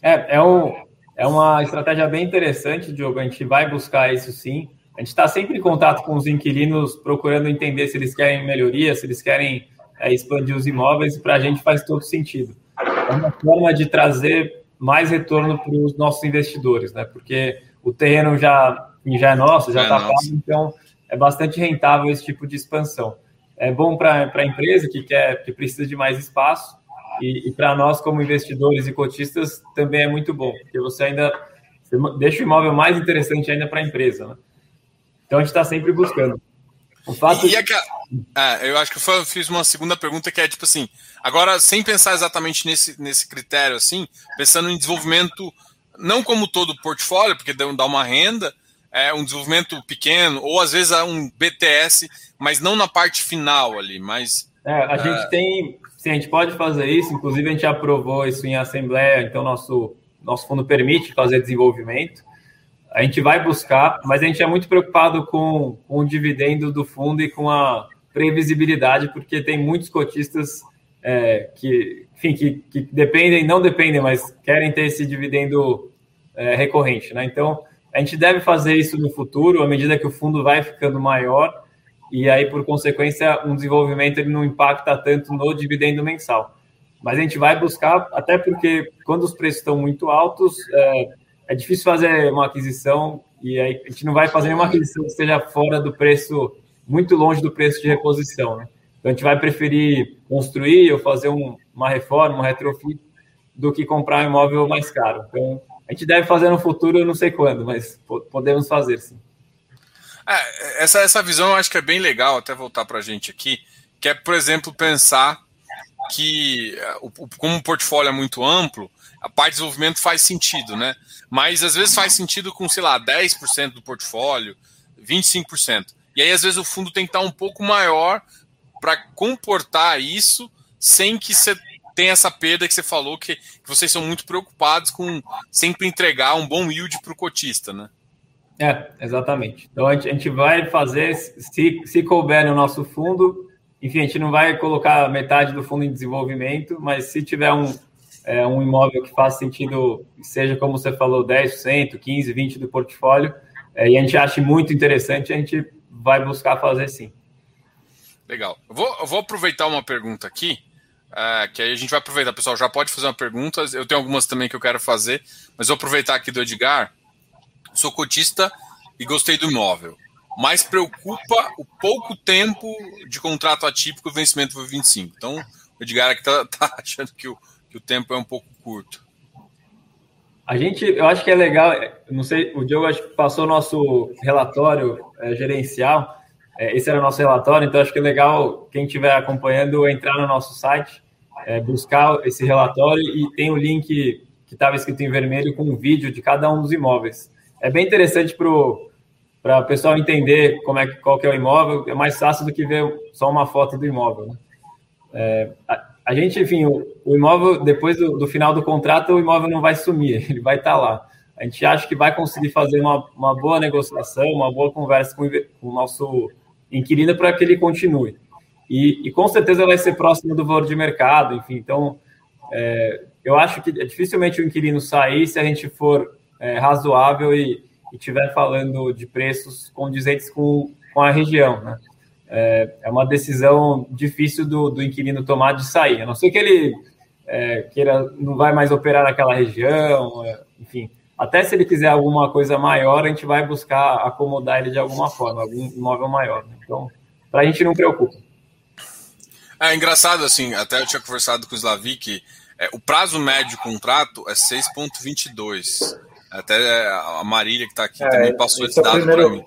S3: é, é, um, é uma estratégia bem interessante, Diogo. A gente vai buscar isso sim. A gente está sempre em contato com os inquilinos, procurando entender se eles querem melhoria, se eles querem é, expandir os imóveis, para a gente faz todo sentido. É uma forma de trazer mais retorno para os nossos investidores, né? Porque o terreno já, já é nosso, já está é pago, então é bastante rentável esse tipo de expansão. É bom para a empresa que quer, que precisa de mais espaço, e, e para nós, como investidores e cotistas, também é muito bom, porque você ainda você deixa o imóvel mais interessante ainda para a empresa. Né? Então a gente está sempre buscando.
S1: O fato e, é, eu acho que eu fiz uma segunda pergunta que é tipo assim, agora sem pensar exatamente nesse, nesse critério assim, pensando em desenvolvimento não como todo o portfólio, porque dá uma renda, é um desenvolvimento pequeno ou às vezes um BTS, mas não na parte final ali, mas
S3: é, a é... gente tem, sim, a gente pode fazer isso, inclusive a gente aprovou isso em assembleia, então nosso nosso fundo permite fazer desenvolvimento. A gente vai buscar, mas a gente é muito preocupado com, com o dividendo do fundo e com a previsibilidade, porque tem muitos cotistas é, que, enfim, que, que, dependem, não dependem, mas querem ter esse dividendo é, recorrente, né? Então, a gente deve fazer isso no futuro, à medida que o fundo vai ficando maior, e aí, por consequência, um desenvolvimento ele não impacta tanto no dividendo mensal. Mas a gente vai buscar, até porque quando os preços estão muito altos, é, é difícil fazer uma aquisição e aí a gente não vai fazer nenhuma aquisição que esteja fora do preço, muito longe do preço de reposição. Né? Então a gente vai preferir construir ou fazer um, uma reforma, um retrofit, do que comprar um imóvel mais caro. Então a gente deve fazer no futuro, eu não sei quando, mas podemos fazer sim.
S1: É, essa, essa visão eu acho que é bem legal, até voltar para a gente aqui, que é, por exemplo, pensar que, é, como o portfólio é muito amplo, a parte de desenvolvimento faz sentido, né? Mas às vezes faz sentido com, sei lá, 10% do portfólio, 25%. E aí, às vezes, o fundo tem que estar um pouco maior para comportar isso sem que você tenha essa perda que você falou, que, que vocês são muito preocupados com sempre entregar um bom yield para o cotista, né?
S3: É, exatamente. Então a gente, a gente vai fazer, se, se couber no nosso fundo, enfim, a gente não vai colocar metade do fundo em desenvolvimento, mas se tiver um, é, um imóvel que faz sentido, seja como você falou, 10%, 15%, 20% do portfólio, é, e a gente acha muito interessante, a gente vai buscar fazer sim.
S1: Legal. Eu vou, eu vou aproveitar uma pergunta aqui, é, que aí a gente vai aproveitar, pessoal, já pode fazer uma pergunta, eu tenho algumas também que eu quero fazer, mas vou aproveitar aqui do Edgar. Sou cotista e gostei do imóvel, mas preocupa o pouco tempo de contrato atípico e vencimento por 25. Então, o Edgar aqui está tá achando que o que o tempo é um pouco curto.
S3: A gente, eu acho que é legal, não sei, o Diogo acho que passou nosso relatório é, gerencial, é, esse era o nosso relatório, então acho que é legal quem estiver acompanhando entrar no nosso site, é, buscar esse relatório e tem o link que estava escrito em vermelho com um vídeo de cada um dos imóveis. É bem interessante para o pessoal entender como é, qual que é o imóvel, é mais fácil do que ver só uma foto do imóvel. Né? É, a gente, enfim, o, o imóvel, depois do, do, final do contrato, o imóvel não vai sumir, ele vai estar tá lá. A gente acha que vai conseguir fazer uma, uma boa negociação, uma boa conversa com, com o nosso inquilino para que ele continue. E, e, com certeza vai ser próximo do valor de mercado, enfim. Então, é, eu acho que é dificilmente o inquilino sair se a gente for é, razoável e estiver falando de preços condizentes com, com a região, né? é, é uma decisão difícil do, do inquilino tomar de sair. A não ser que ele é, queira, não vai mais operar naquela região, é, enfim. até se ele quiser alguma coisa maior, a gente vai buscar acomodar ele de alguma forma, algum imóvel maior. Né? Então, para a gente não preocupa.
S1: É engraçado, assim, até eu tinha conversado com o Slavik, é, o prazo médio de contrato é 6,22. Até a Marília, que está aqui, é, também passou esse, esse dado para mim.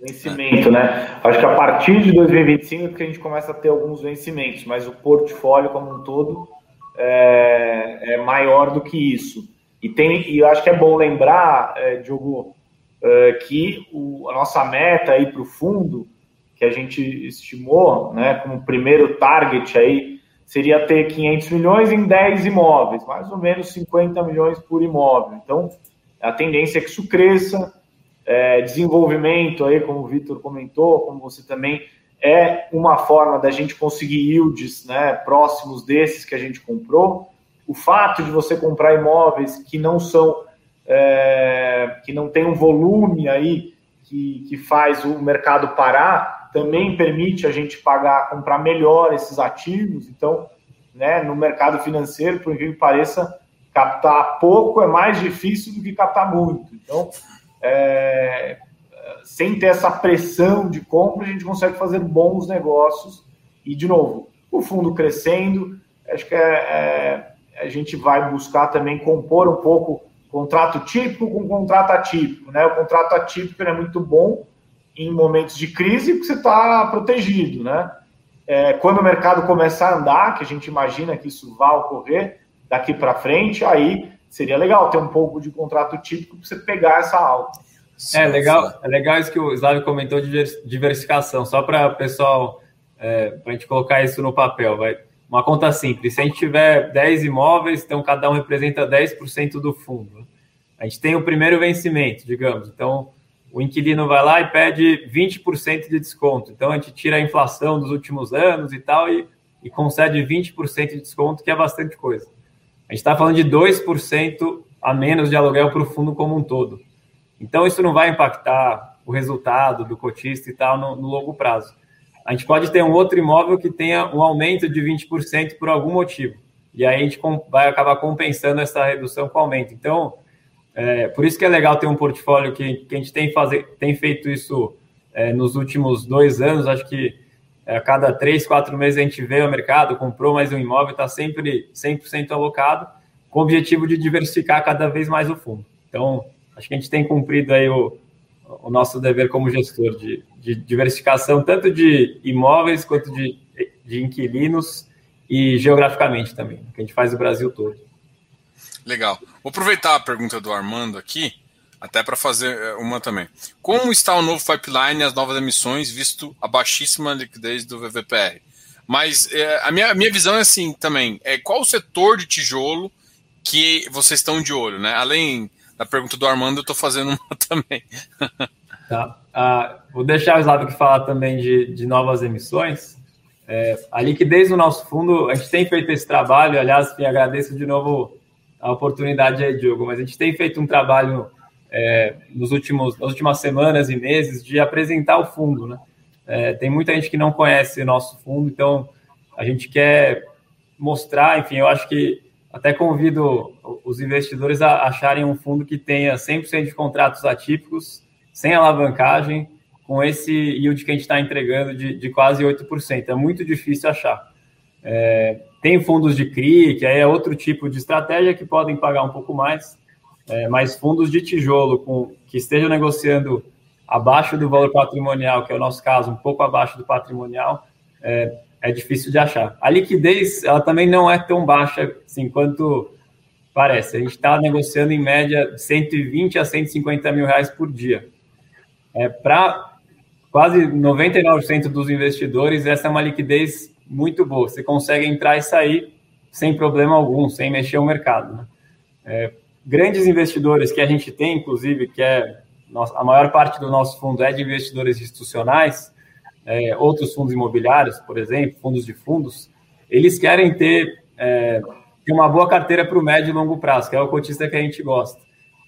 S2: Vencimento, né? Acho que a partir de 2025 é que a gente começa a ter alguns vencimentos, mas o portfólio como um todo é, é maior do que isso. E, tem, e eu acho que é bom lembrar, é, Diogo, é, que o, a nossa meta aí para o fundo, que a gente estimou, né, como primeiro target aí, seria ter 500 milhões em 10 imóveis, mais ou menos 50 milhões por imóvel. Então, a tendência é que isso cresça, é, desenvolvimento aí, como o Vitor comentou, como você também, é uma forma da gente conseguir yields né, próximos desses que a gente comprou. O fato de você comprar imóveis que não são, é, que não tem um volume aí que, que faz o mercado parar, também permite a gente pagar, comprar melhor esses ativos. Então, né, no mercado financeiro, por incrível que pareça, captar pouco é mais difícil do que captar muito. Então, é, sem ter essa pressão de compra, a gente consegue fazer bons negócios. E, de novo, o fundo crescendo, acho que é, é, a gente vai buscar também compor um pouco contrato típico com contrato atípico. Né? O contrato atípico é muito bom em momentos de crise porque você está protegido. Né? É, quando o mercado começar a andar, que a gente imagina que isso vai ocorrer daqui para frente, aí seria legal ter um pouco de contrato típico para você pegar essa alta.
S3: É legal, é legal isso que o Slávio comentou de diversificação, só para o pessoal, é, para a gente colocar isso no papel. Vai. Uma conta simples, se a gente tiver 10 imóveis, então cada um representa 10% do fundo. A gente tem o primeiro vencimento, digamos, então o inquilino vai lá e pede 20% de desconto. Então a gente tira a inflação dos últimos anos e tal e, e concede 20% de desconto, que é bastante coisa. A gente está falando de 2% a menos de aluguel para o fundo como um todo. Então, isso não vai impactar o resultado do cotista e tal no, no longo prazo. A gente pode ter um outro imóvel que tenha um aumento de 20% por algum motivo. E aí a gente vai acabar compensando essa redução com aumento. Então, é, por isso que é legal ter um portfólio que, que a gente tem, fazer, tem feito isso é, nos últimos dois anos. Acho que a cada três, quatro meses a gente vê o mercado, comprou mais um imóvel, está sempre 100% alocado, com o objetivo de diversificar cada vez mais o fundo. Então, acho que a gente tem cumprido aí o, o nosso dever como gestor de, de diversificação, tanto de imóveis quanto de, de inquilinos e geograficamente também, que a gente faz o Brasil todo.
S1: Legal. Vou aproveitar a pergunta do Armando aqui, até para fazer eh, uma também. Como está o novo pipeline as novas emissões, visto a baixíssima liquidez do VVPR? Mas é, a, minha, minha visão é assim também: é qual o setor de tijolo que vocês estão de olho, né? Além a pergunta do Armando, eu estou fazendo uma também.
S3: tá. Ah, vou deixar o Slávio falar também de, de novas emissões. É, a liquidez do nosso fundo, a gente tem feito esse trabalho, aliás, agradeço de novo a oportunidade aí, Diogo, mas a gente tem feito um trabalho é, nos últimos, nas últimas semanas e meses de apresentar o fundo, né? É, tem muita gente que não conhece nosso fundo, então a gente quer mostrar, enfim, eu acho que até convido os investidores a acharem um fundo que tenha 100% de contratos atípicos, sem alavancagem, com esse yield que a gente está entregando de, de, quase 8%. É muito difícil achar. É, tem fundos de CRI, que aí é outro tipo de estratégia que podem pagar um pouco mais, é, mas fundos de tijolo com, que estejam negociando abaixo do valor patrimonial, que é o nosso caso, um pouco abaixo do patrimonial, é, é difícil de achar. A liquidez, ela também não é tão baixa assim, quanto parece. A gente está negociando em média 120 a 150 mil reais por dia. É, Para quase 99% dos investidores, essa é uma liquidez muito boa. Você consegue entrar e sair sem problema algum, sem mexer o mercado. Né? É, grandes investidores que a gente tem, inclusive, que é a maior parte do nosso fundo é de investidores institucionais, é, outros fundos imobiliários, por exemplo, fundos de fundos, eles querem ter, é, ter uma boa carteira para o médio e longo prazo, que é o cotista que a gente gosta.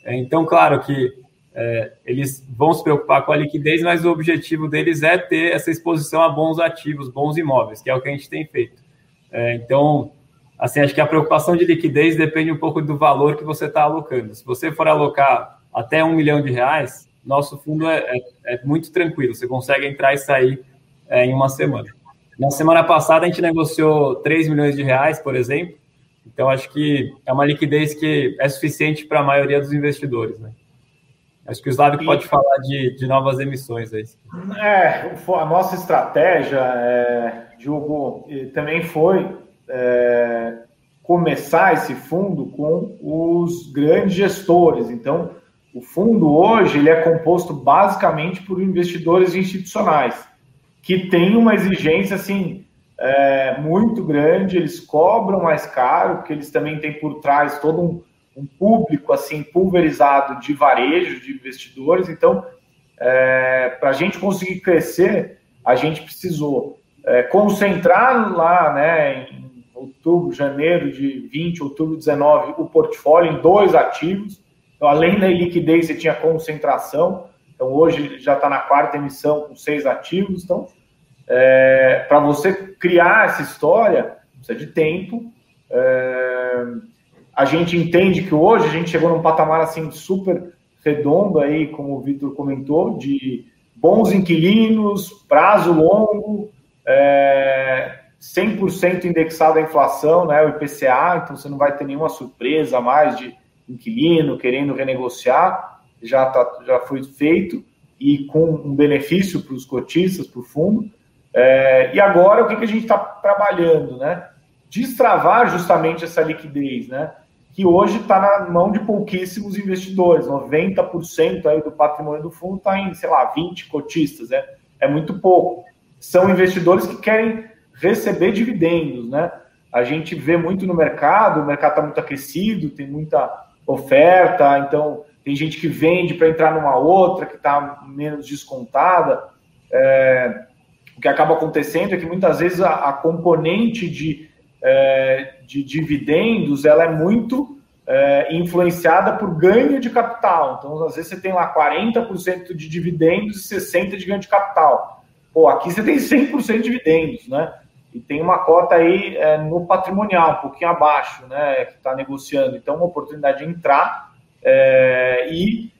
S3: É, então, claro que é, eles vão se preocupar com a liquidez, mas o objetivo deles é ter essa exposição a bons ativos, bons imóveis, que é o que a gente tem feito. É, então, assim, acho que a preocupação de liquidez depende um pouco do valor que você está alocando. Se você for alocar até um milhão de reais, nosso fundo é, é, é muito tranquilo, você consegue entrar e sair é, em uma semana. Na semana passada, a gente negociou 3 milhões de reais, por exemplo, então acho que é uma liquidez que é suficiente para a maioria dos investidores. Né? Acho que o Slavic e... pode falar de, de novas emissões aí.
S2: É, a nossa estratégia, é, Diogo, também foi é, começar esse fundo com os grandes gestores. Então, o fundo hoje ele é composto basicamente por investidores institucionais que têm uma exigência assim é, muito grande, eles cobram mais caro, porque eles também têm por trás todo um, um público assim pulverizado de varejo, de investidores. Então, é, para a gente conseguir crescer, a gente precisou é, concentrar lá, né, em outubro, janeiro de 20, outubro de 19, o portfólio em dois ativos então, além da liquidez, você tinha concentração. Então, hoje já está na quarta emissão com seis ativos. Então, é, para você criar essa história, precisa de tempo. É, a gente entende que hoje a gente chegou num patamar assim super redondo aí, como o Vitor comentou, de bons inquilinos, prazo longo, é, 100% indexado à inflação, né, o IPCA, então você não vai ter nenhuma surpresa mais de inquilino querendo renegociar, já, tá, já foi feito e com um benefício para os cotistas, para o fundo. É, e agora o que, que a gente está trabalhando, né? Destravar justamente essa liquidez, né? Que hoje está na mão de pouquíssimos investidores, 90% aí do patrimônio do fundo está em, sei lá, 20 cotistas, é, é muito pouco. São investidores que querem receber dividendos, né? A gente vê muito no mercado, o mercado está muito aquecido, tem muita oferta, então tem gente que vende para entrar numa outra que está menos descontada. É, o que acaba acontecendo é que muitas vezes a, a componente de, é, de dividendos ela é muito é, influenciada por ganho de capital. Então, às vezes você tem lá 40% de dividendos e 60% de ganho de capital. Pô, aqui você tem 100% de dividendos, né? E tem uma cota aí é, no patrimonial, um pouquinho abaixo, né, que está negociando. Então, uma oportunidade de entrar é, e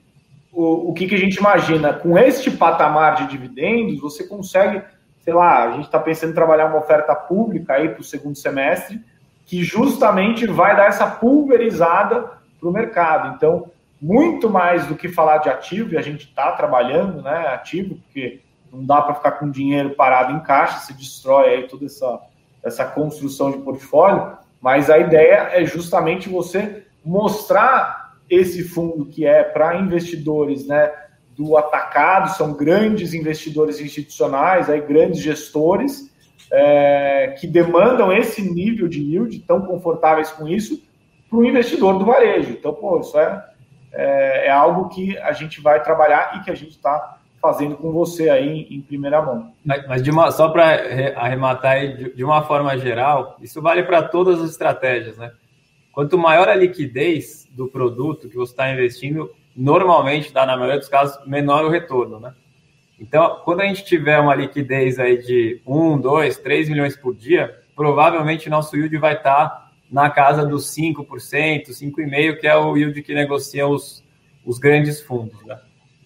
S2: o, o que, que a gente imagina? Com este patamar de dividendos, você consegue, sei lá, a gente está pensando em trabalhar uma oferta pública aí para o segundo semestre, que justamente vai dar essa pulverizada para o mercado. Então, muito mais do que falar de ativo, e a gente está trabalhando né, ativo, porque não dá para ficar com dinheiro parado em caixa, se destrói aí toda essa, essa construção de portfólio, mas a ideia é justamente você mostrar esse fundo que é para investidores né, do atacado, são grandes investidores institucionais, aí, grandes gestores, é, que demandam esse nível de yield, tão confortáveis com isso, para o investidor do varejo. Então, pô, isso é, é, é algo que a gente vai trabalhar e que a gente está fazendo com você aí em primeira mão.
S3: Mas, uma, só para arrematar aí, de, uma forma geral, isso vale para todas as estratégias, né? Quanto maior a liquidez do produto que você está investindo, normalmente dá, na maioria dos casos, menor o retorno, né? Então, quando a gente tiver uma liquidez aí de 1, 2, 3 milhões por dia, provavelmente nosso yield vai estar tá na casa dos 5%, 5,5%, que é o yield que negociam os, os grandes fundos, né?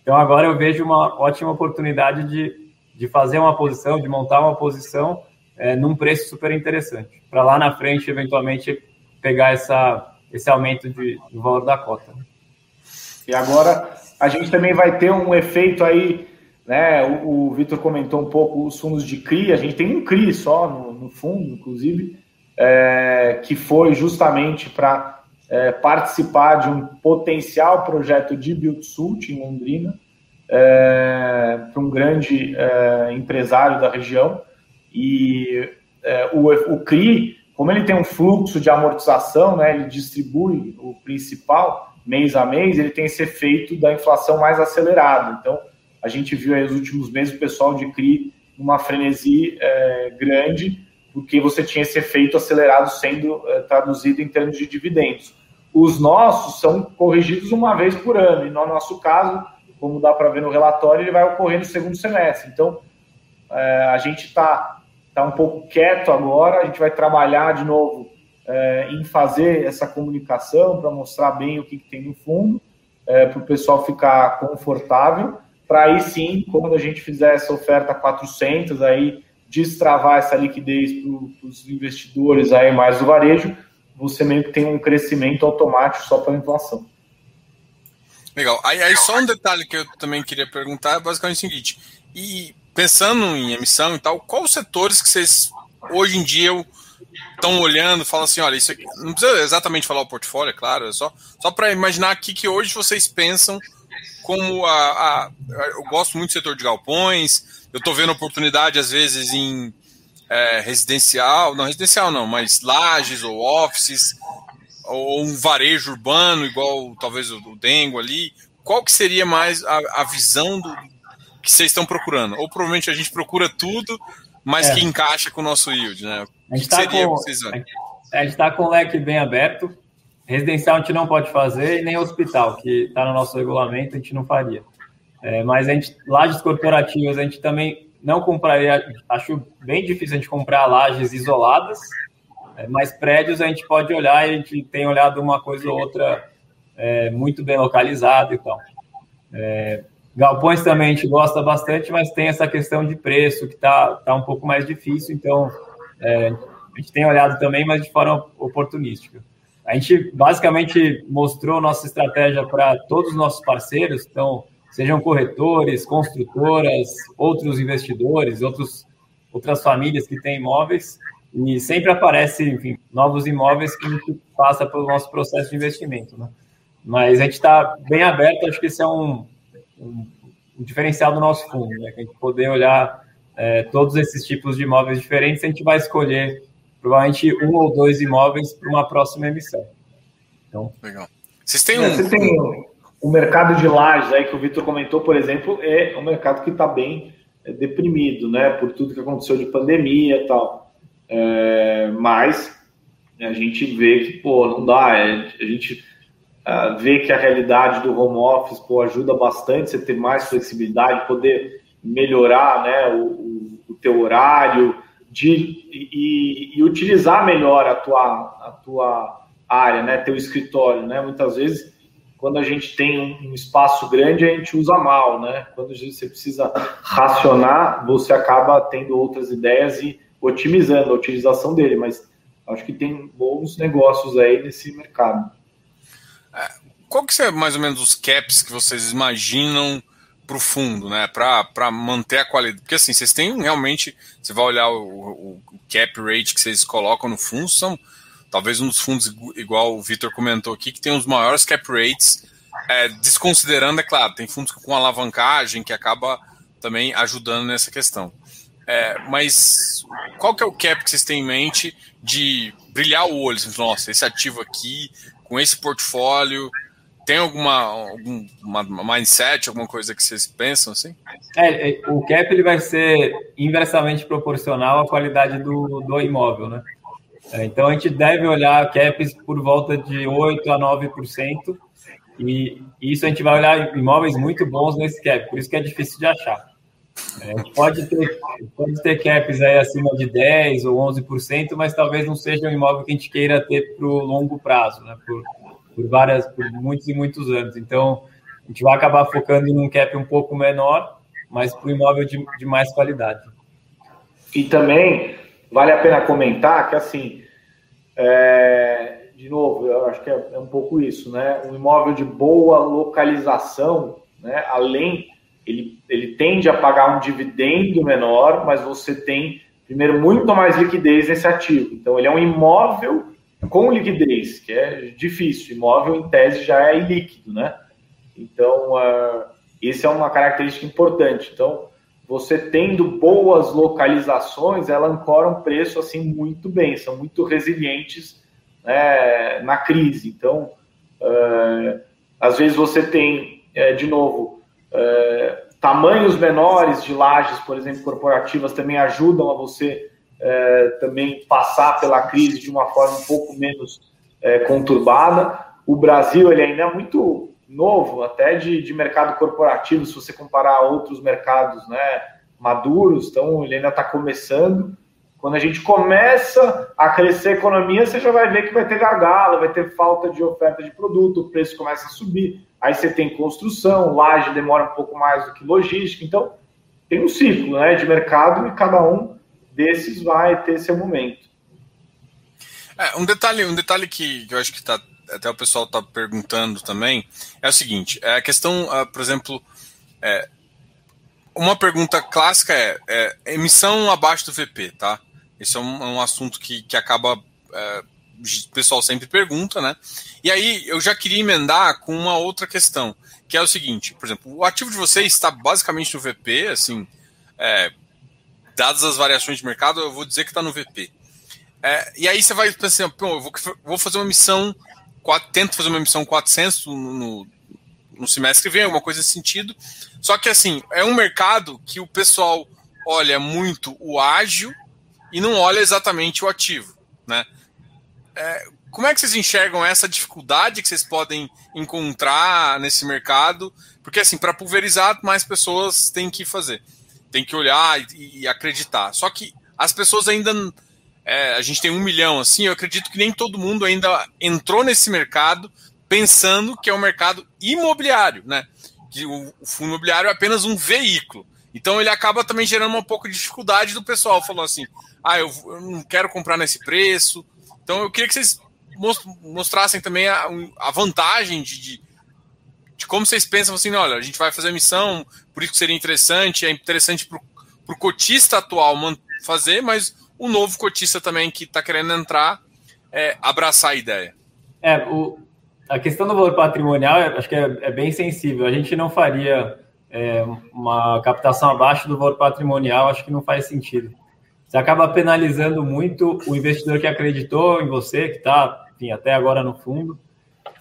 S3: Então agora eu vejo uma ótima oportunidade de, de fazer uma posição, de montar uma posição é, num preço super interessante, para lá na frente, eventualmente, pegar essa, esse aumento de, do valor da cota.
S2: E agora a gente também vai ter um efeito aí, né? O, o Vitor comentou um pouco os fundos de CRI, a gente tem um CRI só no, no fundo, inclusive, é, que foi justamente para é, participar de um potencial projeto de Build-Sult em Londrina, é, para um grande é, empresário da região. E é, o, o CRI, como ele tem um fluxo de amortização, né, ele distribui o principal mês a mês, ele tem esse efeito da inflação mais acelerado. Então, a gente viu aí nos últimos meses o pessoal de CRI numa frenesi é, grande, porque você tinha esse efeito acelerado sendo é, traduzido em termos de dividendos. Os nossos são corrigidos uma vez por ano, e no nosso caso, como dá para ver no relatório, ele vai ocorrer no segundo semestre. Então, é, a gente está tá um pouco quieto agora, a gente vai trabalhar de novo é, em fazer essa comunicação para mostrar bem o que, que tem no fundo, é, para o pessoal ficar confortável, para aí sim, quando a gente fizer essa oferta 400, aí destravar essa liquidez para os investidores aí mais do varejo, você meio que tem um crescimento automático só pela inflação.
S1: Legal. Aí, aí, só um detalhe que eu também queria perguntar é basicamente o seguinte: e pensando em emissão e tal, quais setores que vocês hoje em dia estão olhando, falam assim, olha, isso aqui, não precisa exatamente falar o portfólio, é claro, é só, só para imaginar aqui que hoje vocês pensam como a, a, eu gosto muito do setor de galpões, eu estou vendo oportunidade às vezes em é, residencial, não residencial não, mas lajes ou offices, ou um varejo urbano, igual talvez o, Dengo ali, qual que seria mais a, a visão do, que vocês estão procurando? Ou provavelmente a gente procura tudo, mas é. que encaixa com o nosso yield, né?
S3: A gente está com, a gente tá com o leque bem aberto. Residencial a gente não pode fazer, e nem hospital, que está no nosso regulamento, a gente não faria. É, mas a gente, lajes corporativas, a gente também não compraria, acho bem difícil a gente comprar lajes isoladas, é, mas prédios a gente pode olhar e a gente tem olhado uma coisa ou outra é, muito bem localizada e tal. É, galpões também a gente gosta bastante, mas tem essa questão de preço que está tá um pouco mais difícil, então é, a gente tem olhado também, mas de forma oportunística. A gente basicamente mostrou nossa estratégia para todos os nossos parceiros, então, sejam corretores, construtoras, outros investidores, outros, outras famílias que têm imóveis, e sempre aparece, enfim, novos imóveis que a gente passa pelo nosso processo de investimento, né? Mas a gente está bem aberto, acho que esse é um, um, um diferencial do nosso fundo, né? Que a gente poder olhar é, todos esses tipos de imóveis diferentes, a gente vai escolher provavelmente um ou dois imóveis para uma próxima emissão.
S2: Então, Legal. Vocês têm é, um... Você tem o mercado de lajes aí que o Vitor comentou, por exemplo, é um mercado que está bem é, deprimido, né? Por tudo que aconteceu de pandemia e tal. É, mas a gente vê que, pô, não dá. É, a gente uh, vê que a realidade do home office pô, ajuda bastante você ter mais flexibilidade, poder melhorar né, o, o, o teu horário de, e, e, utilizar melhor a tua, a tua área, né, teu escritório. Né? Muitas vezes, quando a gente tem um, espaço grande, a gente usa mal. Né? Quando você precisa racionar, você acaba tendo outras ideias e otimizando a utilização dele, mas acho que tem bons negócios aí nesse mercado.
S1: É, qual que é mais ou menos os caps que vocês imaginam para o fundo, né? Para manter a qualidade. Porque assim, vocês têm realmente. Você vai olhar o, o, cap rate que vocês colocam no fundo, são talvez um dos fundos, igual o Vitor comentou aqui, que tem os maiores cap rates, é, desconsiderando, é claro, tem fundos com alavancagem que acaba também ajudando nessa questão. É, mas qual que é o cap que vocês têm em mente de brilhar o olho? Assim, Nossa, esse ativo aqui, com esse portfólio, tem alguma algum mindset, alguma coisa que vocês pensam assim?
S3: É, é, o cap ele vai ser inversamente proporcional à qualidade do, do imóvel, né? É, então a gente deve olhar caps por volta de 8 a 9%, e isso a gente vai olhar imóveis muito bons nesse cap, por isso que é difícil de achar. É, pode, ter, pode ter caps aí acima de 10% ou 11%, mas talvez não seja um imóvel que a gente queira ter para o longo prazo, né? por, por, várias, por muitos e muitos anos. Então, a gente vai acabar focando em um cap um pouco menor, mas para o imóvel de, de mais qualidade.
S2: E também vale a pena comentar que, assim, é, de novo, eu acho que é, é um pouco isso, né? Um imóvel de boa localização, né? além ele, ele tende a pagar um dividendo menor, mas você tem, primeiro, muito mais liquidez nesse ativo. Então, ele é um imóvel com liquidez, que é difícil. Imóvel, em tese, já é ilíquido, né? Então, uh, essa é uma característica importante. Então, você tendo boas localizações, ela ancora um preço assim muito bem, são muito resilientes né, na crise. Então, uh, às vezes você tem, uh, de novo, é, tamanhos menores de lajes, por exemplo, corporativas, também ajudam a você é, também passar pela crise de uma forma um pouco menos é, conturbada. O Brasil ele ainda é muito novo, até de, de mercado corporativo, se você comparar a outros mercados né, maduros, então ele ainda está começando. Quando a gente começa a crescer a economia, você já vai ver que vai ter gargalo, vai ter falta de oferta de produto, o preço começa a subir. Aí você tem construção, laje demora um pouco mais do que logística. Então, tem um ciclo né, de mercado e cada um desses vai ter seu momento.
S1: É, um detalhe, um detalhe que, eu acho que tá, até o pessoal está perguntando também é o seguinte: é a questão, uh, por exemplo, é, uma pergunta clássica é, é, emissão abaixo do VP, tá? Esse é um, é um assunto que, que acaba. É, o pessoal sempre pergunta, né? E aí eu já queria emendar com uma outra questão, que é o seguinte, por exemplo, o ativo de vocês está basicamente no VP, assim, é, dadas as variações de mercado, eu vou dizer que está no VP. É, e aí você vai pensar, assim, eu vou, vou, fazer uma missão, tento fazer uma missão 400 no, no, no semestre que vem, alguma coisa nesse sentido. Só que assim, é um mercado que o pessoal olha muito o ágil e não olha exatamente o ativo, né? É, como é que vocês enxergam essa dificuldade que vocês podem encontrar nesse mercado? Porque assim, para pulverizar, mais pessoas têm que fazer, tem que olhar e, e acreditar. Só que as pessoas ainda é, a gente tem um milhão assim, eu acredito que nem todo mundo ainda entrou nesse mercado pensando que é um mercado imobiliário, né? Que o, o fundo imobiliário é apenas um veículo. Então ele acaba também gerando um pouco de dificuldade do pessoal. Falou assim: ah, eu, eu não quero comprar nesse preço. Então eu queria que vocês mostrassem também a, a vantagem de, de, de, como vocês pensam assim: olha, a gente vai fazer a missão, por isso que seria interessante, é interessante para o cotista atual fazer, mas o novo cotista também que está querendo entrar é, abraçar a ideia.
S3: É, o, a questão do valor patrimonial acho que é, é bem sensível. A gente não faria é, uma captação abaixo do valor patrimonial, acho que não faz sentido. Você acaba penalizando muito o investidor que acreditou em você, que está até agora no fundo.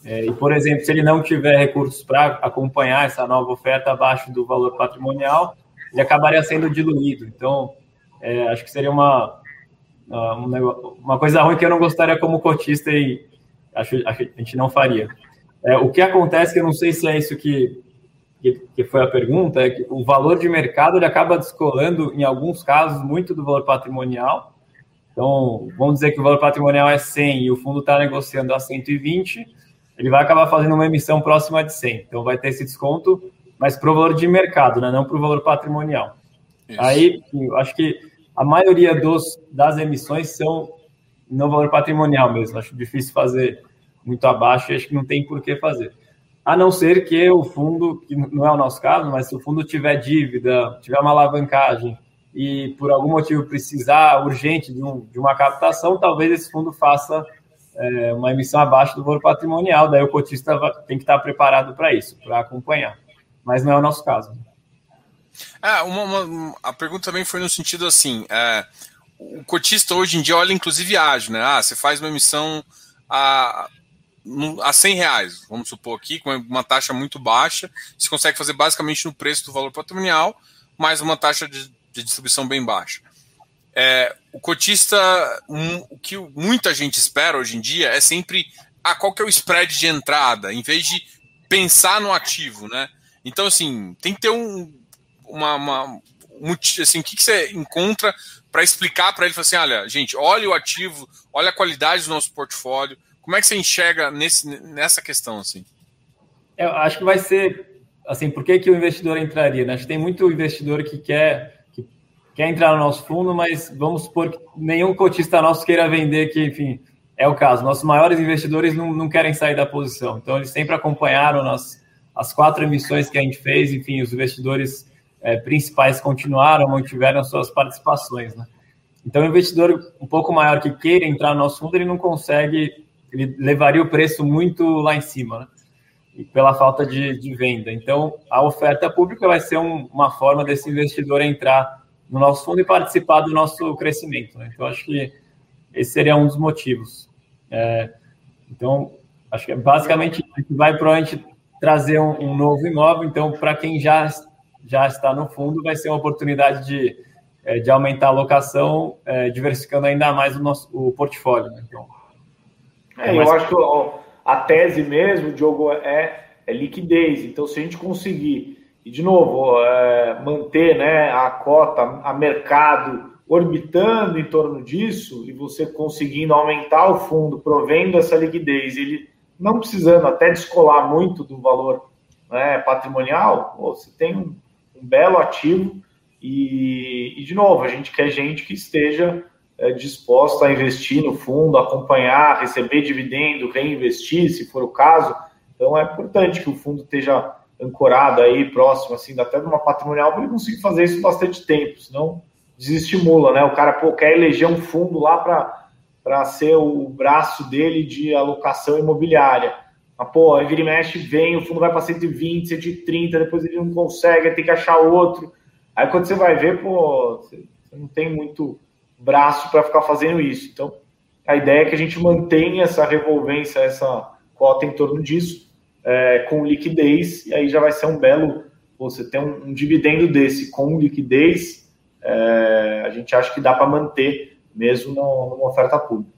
S3: É, e, por exemplo, se ele não tiver recursos para acompanhar essa nova oferta abaixo do valor patrimonial, ele acabaria sendo diluído. Então, é, acho que seria uma, uma coisa ruim que eu não gostaria como cotista e acho, a gente não faria. É, o que acontece, que eu não sei se é isso que que, que foi a pergunta, é que o valor de mercado ele acaba descolando, em alguns casos, muito do valor patrimonial. Então, vamos dizer que o valor patrimonial é 100 e o fundo está negociando a 120, ele vai acabar fazendo uma emissão próxima de 100. Então, vai ter esse desconto, mas para o valor de mercado, né? não para o valor patrimonial. Isso. Aí, eu acho que a maioria dos, das emissões são no valor patrimonial mesmo. Acho difícil fazer muito abaixo e acho que não tem por que fazer a não ser que o fundo, que não é o nosso caso, mas se o fundo tiver dívida, tiver uma alavancagem e por algum motivo precisar urgente de, um, de uma captação, talvez esse fundo faça é, uma emissão abaixo do valor patrimonial, daí o cotista tem que estar preparado para isso, para acompanhar. Mas não é o nosso caso.
S1: É, uma, uma, a pergunta também foi no sentido assim: é, o cotista hoje em dia olha inclusive ágil, né? Ah, você faz uma emissão a, a 100 reais, vamos supor aqui, com uma taxa muito baixa, você consegue fazer basicamente no preço do valor patrimonial, mais uma taxa de, de distribuição bem baixa. É, o cotista, um, o que muita gente espera hoje em dia é sempre ah, qual que é o spread de entrada, em vez de pensar no ativo, né? Então, assim, tem que ter um, uma, uma um, assim, o que, que você encontra para explicar para ele, assim, olha, gente, olha o ativo, olha a qualidade do nosso portfólio, como é que você enxerga nesse, nessa questão, assim?
S3: Eu acho que vai ser, assim, por que, que o investidor entraria? Né? Acho que tem muito investidor que quer, que quer entrar no nosso fundo, mas vamos supor que nenhum cotista nosso queira vender, que, enfim, é o caso. Nossos maiores investidores não, não querem sair da posição, então eles sempre acompanharam nas, as quatro emissões que a gente fez, enfim, os investidores é, principais continuaram, mantiveram suas participações, né? Então, o investidor um pouco maior que queira entrar no nosso fundo, ele não consegue ele levaria o preço muito lá em cima, né? E pela falta de, de venda. Então, a oferta pública vai ser um, uma forma desse investidor entrar no nosso fundo e participar do nosso crescimento. Né? Então, acho que esse seria um dos motivos. É, então, acho que basicamente a gente vai provavelmente trazer um, um novo imóvel. Então, para quem já, já está no fundo, vai ser uma oportunidade de, é, de aumentar a alocação, é, diversificando ainda mais o nosso o portfólio. Né? Então,
S2: é, eu acho que a tese mesmo, Diogo, é, é liquidez. Então, se a gente conseguir, e de novo, é, manter né, a cota a mercado orbitando em torno disso e você conseguindo aumentar o fundo, provendo essa liquidez, ele não precisando até descolar muito do valor né, patrimonial, você tem um, um belo ativo e, e, de novo, a gente quer gente que esteja é, disposta a investir no fundo, acompanhar, receber dividendo, reinvestir, se for o caso. Então é importante que o fundo esteja ancorado aí, próximo, assim, até de uma patrimonial, para ele conseguir fazer isso bastante tempo, senão desestimula, né? O cara pô, quer eleger um fundo lá para ser o braço dele de alocação imobiliária. Mas, pô, vira e mexe, vem, o fundo vai para 120, 130, depois ele não consegue, tem que achar outro. Aí quando você vai ver, pô, você não tem muito braço para ficar fazendo isso. Então, a ideia é que a gente mantenha essa revolvência, essa cota em torno disso, é, com liquidez, e aí já vai ser um belo. Você ter um, um dividendo desse com liquidez, é, a gente acha que dá para manter mesmo numa oferta pública.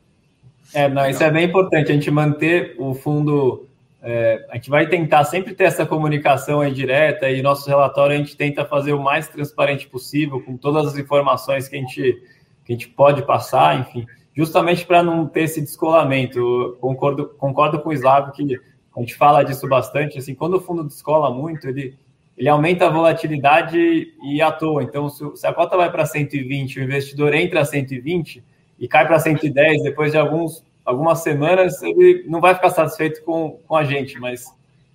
S3: É, não, isso é bem importante, a gente manter o fundo. É, a gente vai tentar sempre ter essa comunicação aí direta e nosso relatório a gente tenta fazer o mais transparente possível, com todas as informações que a gente que a gente pode passar, enfim, justamente para não ter esse descolamento. Concordo, concordo com o Slavo que a gente fala disso bastante, assim, quando o fundo descola muito, ele, ele aumenta a volatilidade e à toa. Então, se a cota vai para 120, o investidor entra a 120 e cai para 110 depois de alguns, algumas semanas, ele não vai ficar satisfeito com, com a gente, mas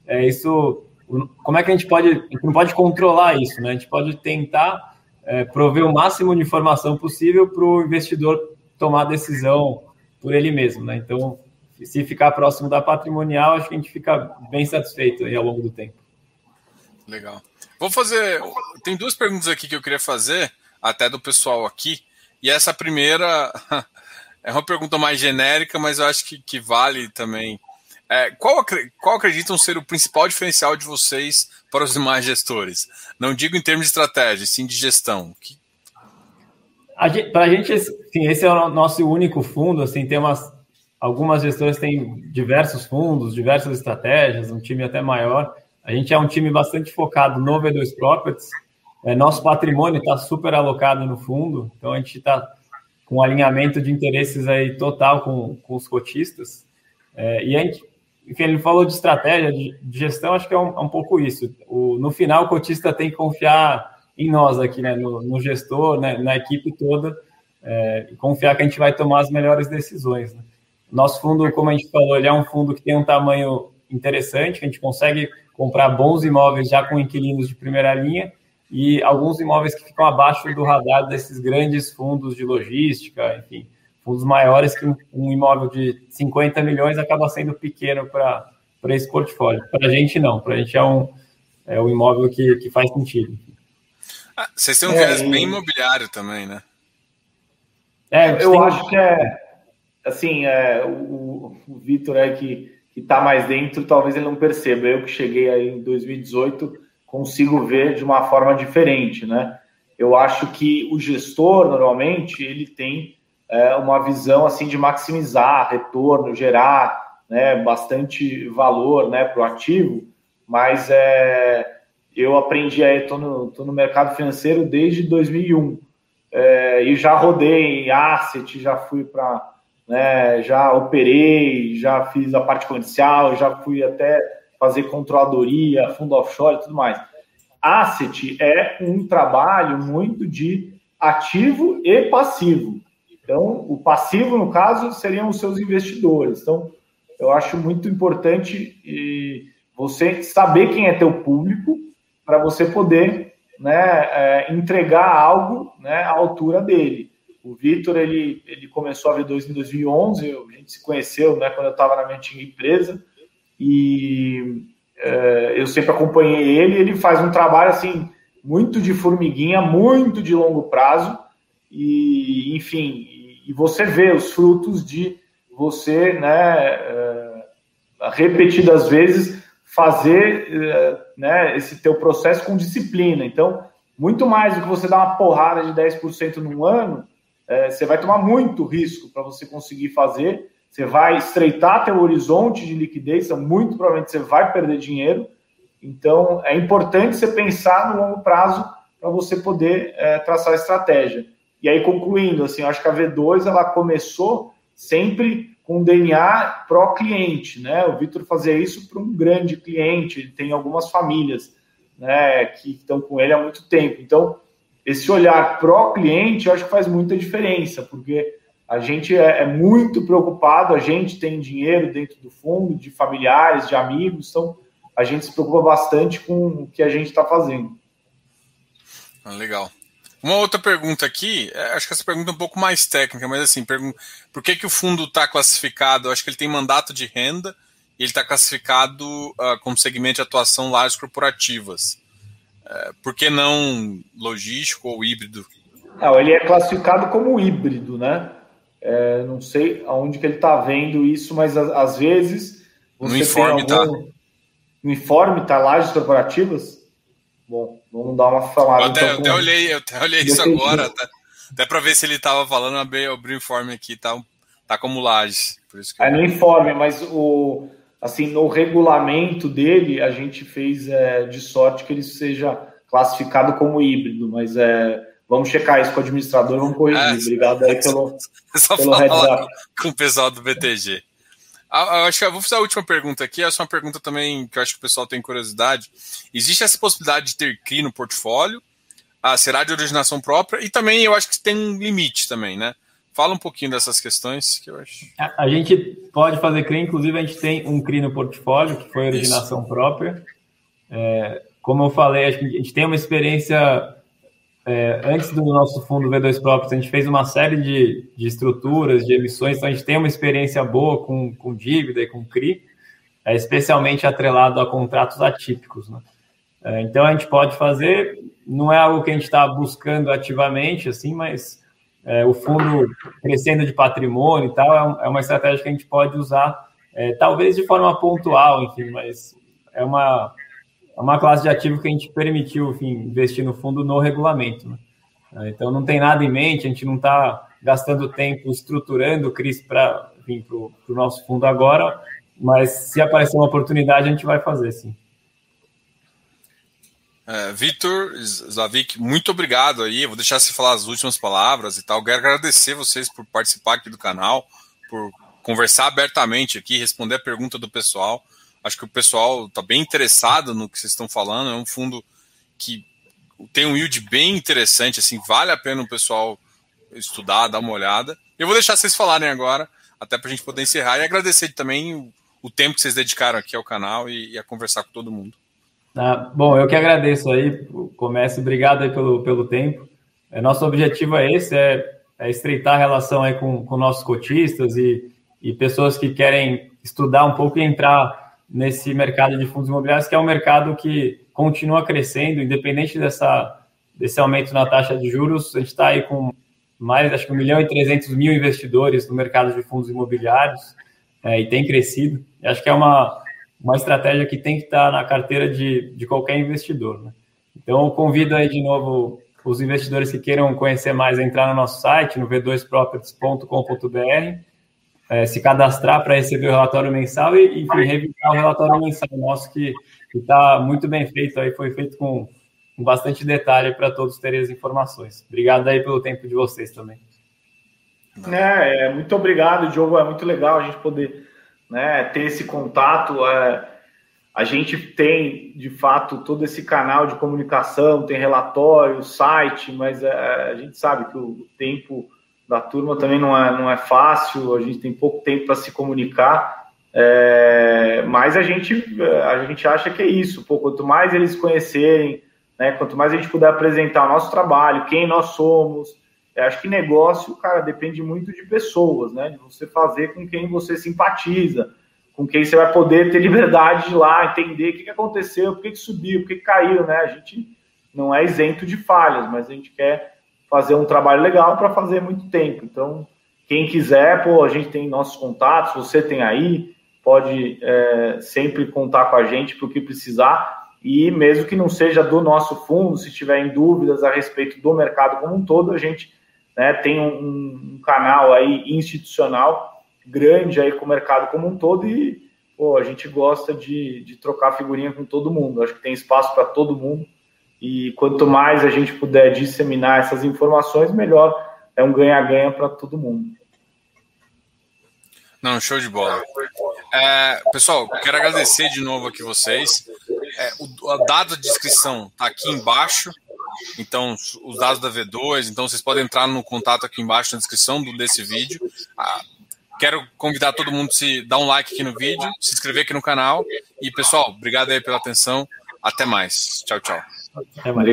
S3: é isso. Como é que a gente pode. A gente não pode controlar isso, né? A gente pode tentar é, prover o máximo de informação possível para o investidor tomar a decisão por ele mesmo, né? Então, se ficar próximo da patrimonial, acho que a gente fica bem satisfeito aí ao longo do tempo.
S1: Legal. Vou fazer. Tem duas perguntas aqui que eu queria fazer, até do pessoal aqui. E essa primeira é uma pergunta mais genérica, mas eu acho que, que vale também. É, qual, qual acreditam ser o principal diferencial de vocês para os demais gestores? Não digo em termos de estratégia, sim de gestão. Que...
S3: Para a gente, esse é o nosso único fundo. Assim, tem umas, algumas gestoras têm diversos fundos, diversas estratégias, um time até maior. A gente é um time bastante focado no V2 Properties. É, nosso patrimônio está super alocado no fundo, então a gente está com alinhamento de interesses aí total com, com os cotistas. É, e a gente enfim, ele falou de estratégia, de, de gestão, acho que é um, é um pouco isso. O, no final, o cotista tem que confiar em nós aqui, né, no, no gestor, né, na equipe toda, é, e confiar que a gente vai tomar as melhores decisões. Né. Nosso fundo, como a gente falou, ele é um fundo que tem um tamanho interessante, a gente consegue comprar bons imóveis já com inquilinos de primeira linha e alguns imóveis que ficam abaixo do radar desses grandes fundos de logística, enfim fundos maiores que um, imóvel de 50 milhões acaba sendo pequeno para esse portfólio. Para a gente, não. Para a gente é um, é um imóvel que, que faz sentido.
S1: Ah, vocês têm um é, viés bem imobiliário também, né?
S2: É, eu tem... acho que é assim, é, o, o Vitor é que está mais dentro, talvez ele não perceba. Eu que cheguei aí em 2018 consigo ver de uma forma diferente, né? Eu acho que o gestor normalmente ele tem é, uma visão assim de maximizar retorno, gerar né, bastante valor né, para o ativo, mas é, eu aprendi aí, estou no, tô no mercado financeiro desde 2001 é, e já rodei em asset, já fui para, né, já operei, já fiz a parte comercial, já fui até fazer controladoria, fundo offshore e tudo mais. Asset é um trabalho muito de ativo e passivo. Então, o passivo, no caso, seriam os seus investidores. Então, eu acho muito importante você saber quem é teu público para você poder né, é, entregar algo né, à altura dele. O Vitor, ele, ele começou a V2 em 2011, a gente se conheceu né, quando eu estava na minha antiga empresa, e é, eu sempre acompanhei ele, ele faz um trabalho assim muito de formiguinha, muito de longo prazo, e enfim, e você vê os frutos de você, né, é, repetidas vezes fazer é, né, esse teu processo com disciplina. Então, muito mais do que você dar uma porrada de 10% num ano, é, você vai tomar muito risco para você conseguir fazer. Você vai estreitar teu horizonte de liquidez, então muito provavelmente você vai perder dinheiro. Então, é importante você pensar no longo prazo para você poder é, traçar a estratégia. E aí, concluindo, assim, acho que a V2 ela começou sempre com DNA pró-cliente, né? O Vitor fazia isso para um grande cliente, ele tem algumas famílias, né, que estão com ele há muito tempo. Então, esse olhar pró-cliente, eu acho que faz muita diferença, porque a gente é, é, muito preocupado, a gente tem dinheiro dentro do fundo, de familiares, de amigos, então a gente se preocupa bastante com o que a gente está fazendo.
S1: Ah, legal. Uma outra pergunta aqui, é, acho que essa pergunta é um pouco mais técnica, mas assim, por que, que o fundo está classificado? Acho que ele tem mandato de renda e ele está classificado uh, como segmento de atuação lajes corporativas. Uh, por que não logístico ou híbrido?
S2: Não, ele é classificado como híbrido, né? É, não sei aonde que ele está vendo isso, mas às vezes
S1: você no informe tem algum...
S2: tá. No informe está lajes corporativas? Bom, vamos dar uma falada.
S1: Eu até, então, eu até olhei, eu até olhei isso agora, até, até para ver se ele estava falando, abri, abri o informe aqui, tá, tá como laje. Por isso
S2: é no informe, mas o, assim, no regulamento dele, a gente fez é, de sorte que ele seja classificado como híbrido, mas é, vamos checar isso com o administrador, vamos corrigir. É, Obrigado aí pelo,
S1: só pelo heads up. Com o pessoal do BTG. Ah, acho que eu vou fazer a última pergunta aqui. Essa é uma pergunta também que eu acho que o pessoal tem curiosidade. Existe essa possibilidade de ter CRI no portfólio? Ah, será de originação própria? E também eu acho que tem um limite também, né? Fala um pouquinho dessas questões que eu acho.
S3: A, gente pode fazer CRI, inclusive a gente tem um CRI no portfólio, que foi originação Isso. própria. É, como eu falei, a gente tem uma experiência é, antes do nosso fundo V2 Properties, a gente fez uma série de, de estruturas, de emissões, então a gente tem uma experiência boa com, com dívida e com CRI, é, especialmente atrelado a contratos atípicos. Né? É, então a gente pode fazer, não é algo que a gente está buscando ativamente, assim, mas é, o fundo crescendo de patrimônio e tal é, é uma estratégia que a gente pode usar, é, talvez de forma pontual, enfim, mas é uma é uma classe de ativo que a gente permitiu enfim, investir no fundo no regulamento. Né? Então, não tem nada em mente, a gente não está gastando tempo estruturando o CRIS para vir o nosso fundo agora, mas se aparecer uma oportunidade, a gente vai fazer, sim.
S1: É, Vitor, Slavik, muito obrigado aí. Eu vou deixar você falar as últimas palavras e tal. Quero agradecer vocês por participar aqui do canal, por conversar abertamente aqui, responder a pergunta do pessoal. Acho que o pessoal está bem interessado no que vocês estão falando. É um fundo que tem um yield bem interessante, assim, vale a pena o pessoal estudar, dar uma olhada. Eu vou deixar vocês falarem agora, até para a gente poder encerrar, e agradecer também o, o, tempo que vocês dedicaram aqui ao canal e, e a conversar com todo mundo.
S3: Ah, bom, eu que agradeço aí, comece, obrigado aí pelo, pelo tempo. É, nosso objetivo é esse, é, é estreitar a relação aí com, com nossos cotistas e, e pessoas que querem estudar um pouco e entrar nesse mercado de fundos imobiliários, que é um mercado que continua crescendo, independente dessa, desse aumento na taxa de juros. A gente está aí com mais, acho que 1 milhão e 300 mil investidores no mercado de fundos imobiliários é, e tem crescido. E acho que é uma, uma estratégia que tem que estar na carteira de, de qualquer investidor. Né? Então, convido aí de novo os investidores que queiram conhecer mais a entrar no nosso site, no v2properties.com.br é, se cadastrar para receber o relatório mensal e, enfim, revisar o relatório mensal nosso, que está muito bem feito aí, foi feito com, com bastante detalhe para todos terem as informações. Obrigado aí pelo tempo de vocês também.
S2: É, é, muito obrigado, Diogo. É muito legal a gente poder né, ter esse contato. É, a gente tem, de fato, todo esse canal de comunicação, tem relatório, site, mas é, a gente sabe que o tempo da turma também não é, não é fácil, a gente tem pouco tempo para se comunicar, é, mas a gente, a gente acha que é isso, pô, quanto mais eles conhecerem, né, quanto mais a gente puder apresentar o nosso trabalho, quem nós somos, acho que negócio, cara, depende muito de pessoas, né, de você fazer com quem você simpatiza, com quem você vai poder ter liberdade de ir lá, entender o que, que aconteceu, por que, que subiu, por que, que caiu, né, a gente não é isento de falhas, mas a gente quer fazer um trabalho legal para fazer muito tempo. Então, quem quiser, pô, a gente tem nossos contatos, você tem aí, pode é, sempre contar com a gente para o que precisar. E mesmo que não seja do nosso fundo, se tiver dúvidas a respeito do mercado como um todo, a gente né, tem um, um, canal aí institucional grande aí com o mercado como um todo e pô, a gente gosta de, de trocar figurinha com todo mundo. Acho que tem espaço para todo mundo e quanto mais a gente puder disseminar essas informações, melhor é um ganha-ganha para todo mundo.
S1: Não, show de bola. É, pessoal, quero agradecer de novo aqui vocês. É, o, dado de inscrição está aqui embaixo. Então, os dados da V2, então vocês podem entrar no contato aqui embaixo na descrição do, desse vídeo. Ah, quero convidar todo mundo a se dar um like aqui no vídeo, se inscrever aqui no canal. E, pessoal, obrigado aí pela atenção. Até mais. Tchau, tchau. Até mais.